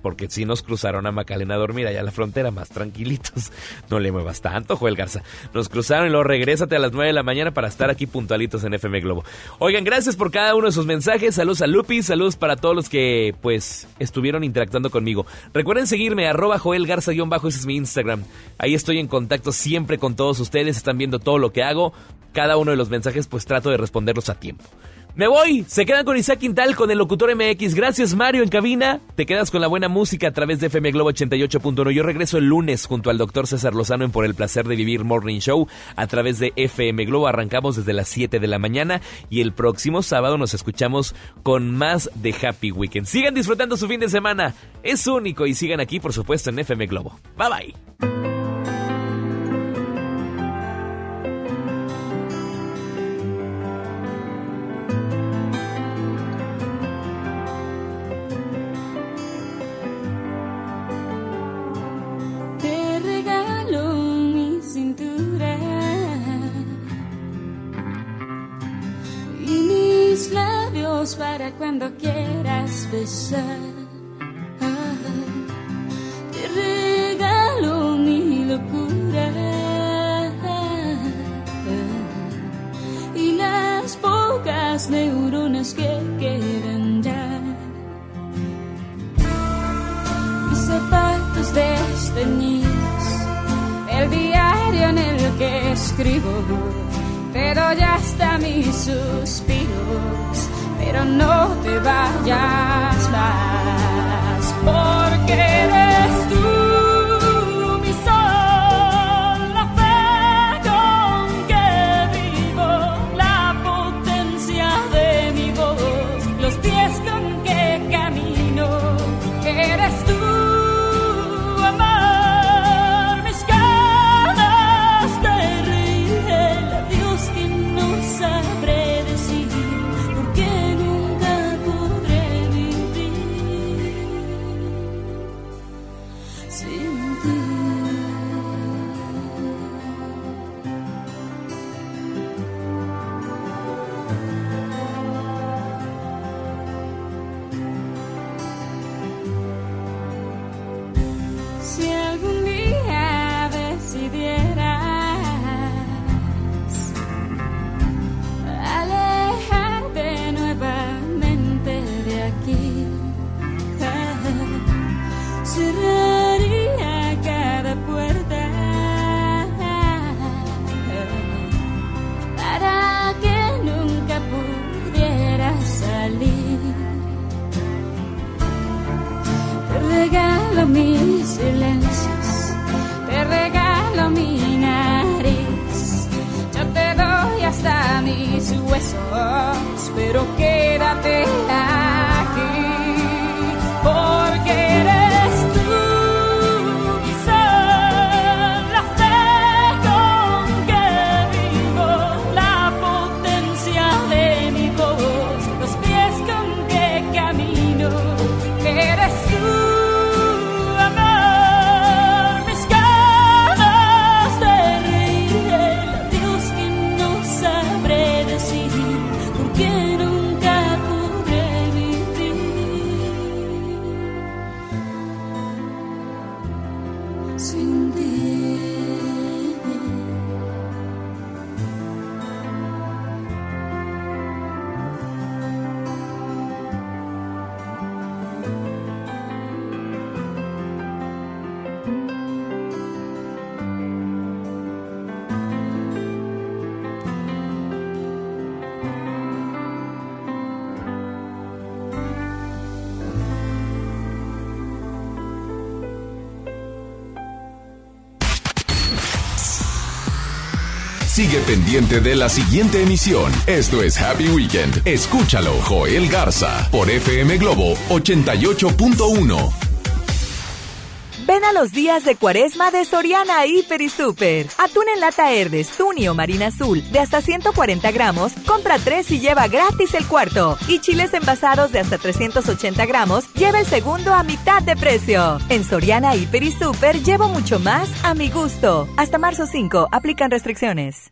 Porque si nos cruzaron a McAllen a dormir allá a la frontera, más tranquilitos. No le muevas tanto, Joel Garza. Nos cruzaron y luego regrésate a las 9 de la mañana para estar aquí puntualitos en FM Globo. Oigan, gracias por cada uno de sus mensajes. Saludos a Lupi, saludos para todos los que, pues, estuvieron interactuando conmigo. Recuerden seguirme, arroba Joel Garza-bajo, ese es mi Instagram. Ahí estoy en contacto siempre con todos ustedes, están viendo todo lo que hago. Cada uno de los mensajes, pues trato de responderlos a tiempo. Me voy, se quedan con Isaac Quintal, con el locutor MX. Gracias Mario en cabina. Te quedas con la buena música a través de FM Globo 88.1. Yo regreso el lunes junto al doctor César Lozano en Por el Placer de Vivir Morning Show a través de FM Globo. Arrancamos desde las 7 de la mañana y el próximo sábado nos escuchamos con más de Happy Weekend. Sigan disfrutando su fin de semana. Es único y sigan aquí, por supuesto, en FM Globo. Bye bye. para cuando quieras besar. Te regalo mi locura y las pocas neuronas que quedan ya. Mis zapatos desteñidos, el diario en el que escribo pero ya está mis suspiros pero no te vayas más, porque eres huesos, pero quédate pendiente de la siguiente emisión. Esto es Happy Weekend. Escúchalo, Joel Garza, por FM Globo 88.1. Ven a los días de cuaresma de Soriana Hiper y Super. Atún en lata Herdes, Tuni o Marina Azul de hasta 140 gramos, compra 3 y lleva gratis el cuarto. Y chiles envasados de hasta 380 gramos, lleva el segundo a mitad de precio. En Soriana Hiper y Super llevo mucho más a mi gusto. Hasta marzo 5, aplican restricciones.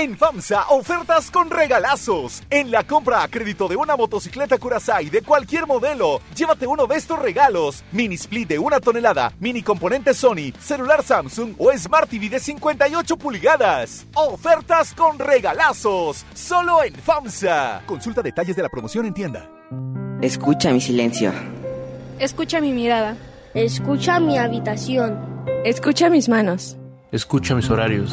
En FAMSA, ofertas con regalazos. En la compra a crédito de una motocicleta Curaçao de cualquier modelo, llévate uno de estos regalos. Mini split de una tonelada, mini componente Sony, celular Samsung o Smart TV de 58 pulgadas. Ofertas con regalazos. Solo en FAMSA. Consulta detalles de la promoción en tienda. Escucha mi silencio. Escucha mi mirada. Escucha mi habitación. Escucha mis manos. Escucha mis horarios.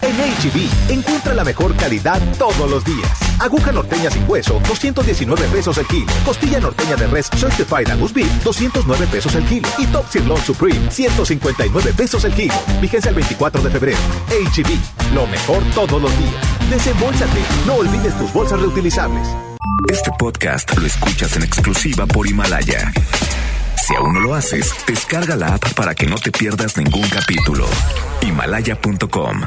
En HB, encuentra la mejor calidad todos los días. Aguja norteña sin hueso, 219 pesos el kilo. Costilla norteña de res Certified Angus Beef, 209 pesos el kilo. Y Top Sirloin Supreme, 159 pesos el kilo. Vigencia el 24 de febrero. HB, lo mejor todos los días. Desembolsate, no olvides tus bolsas reutilizables. Este podcast lo escuchas en exclusiva por Himalaya. Si aún no lo haces, descarga la app para que no te pierdas ningún capítulo. Himalaya.com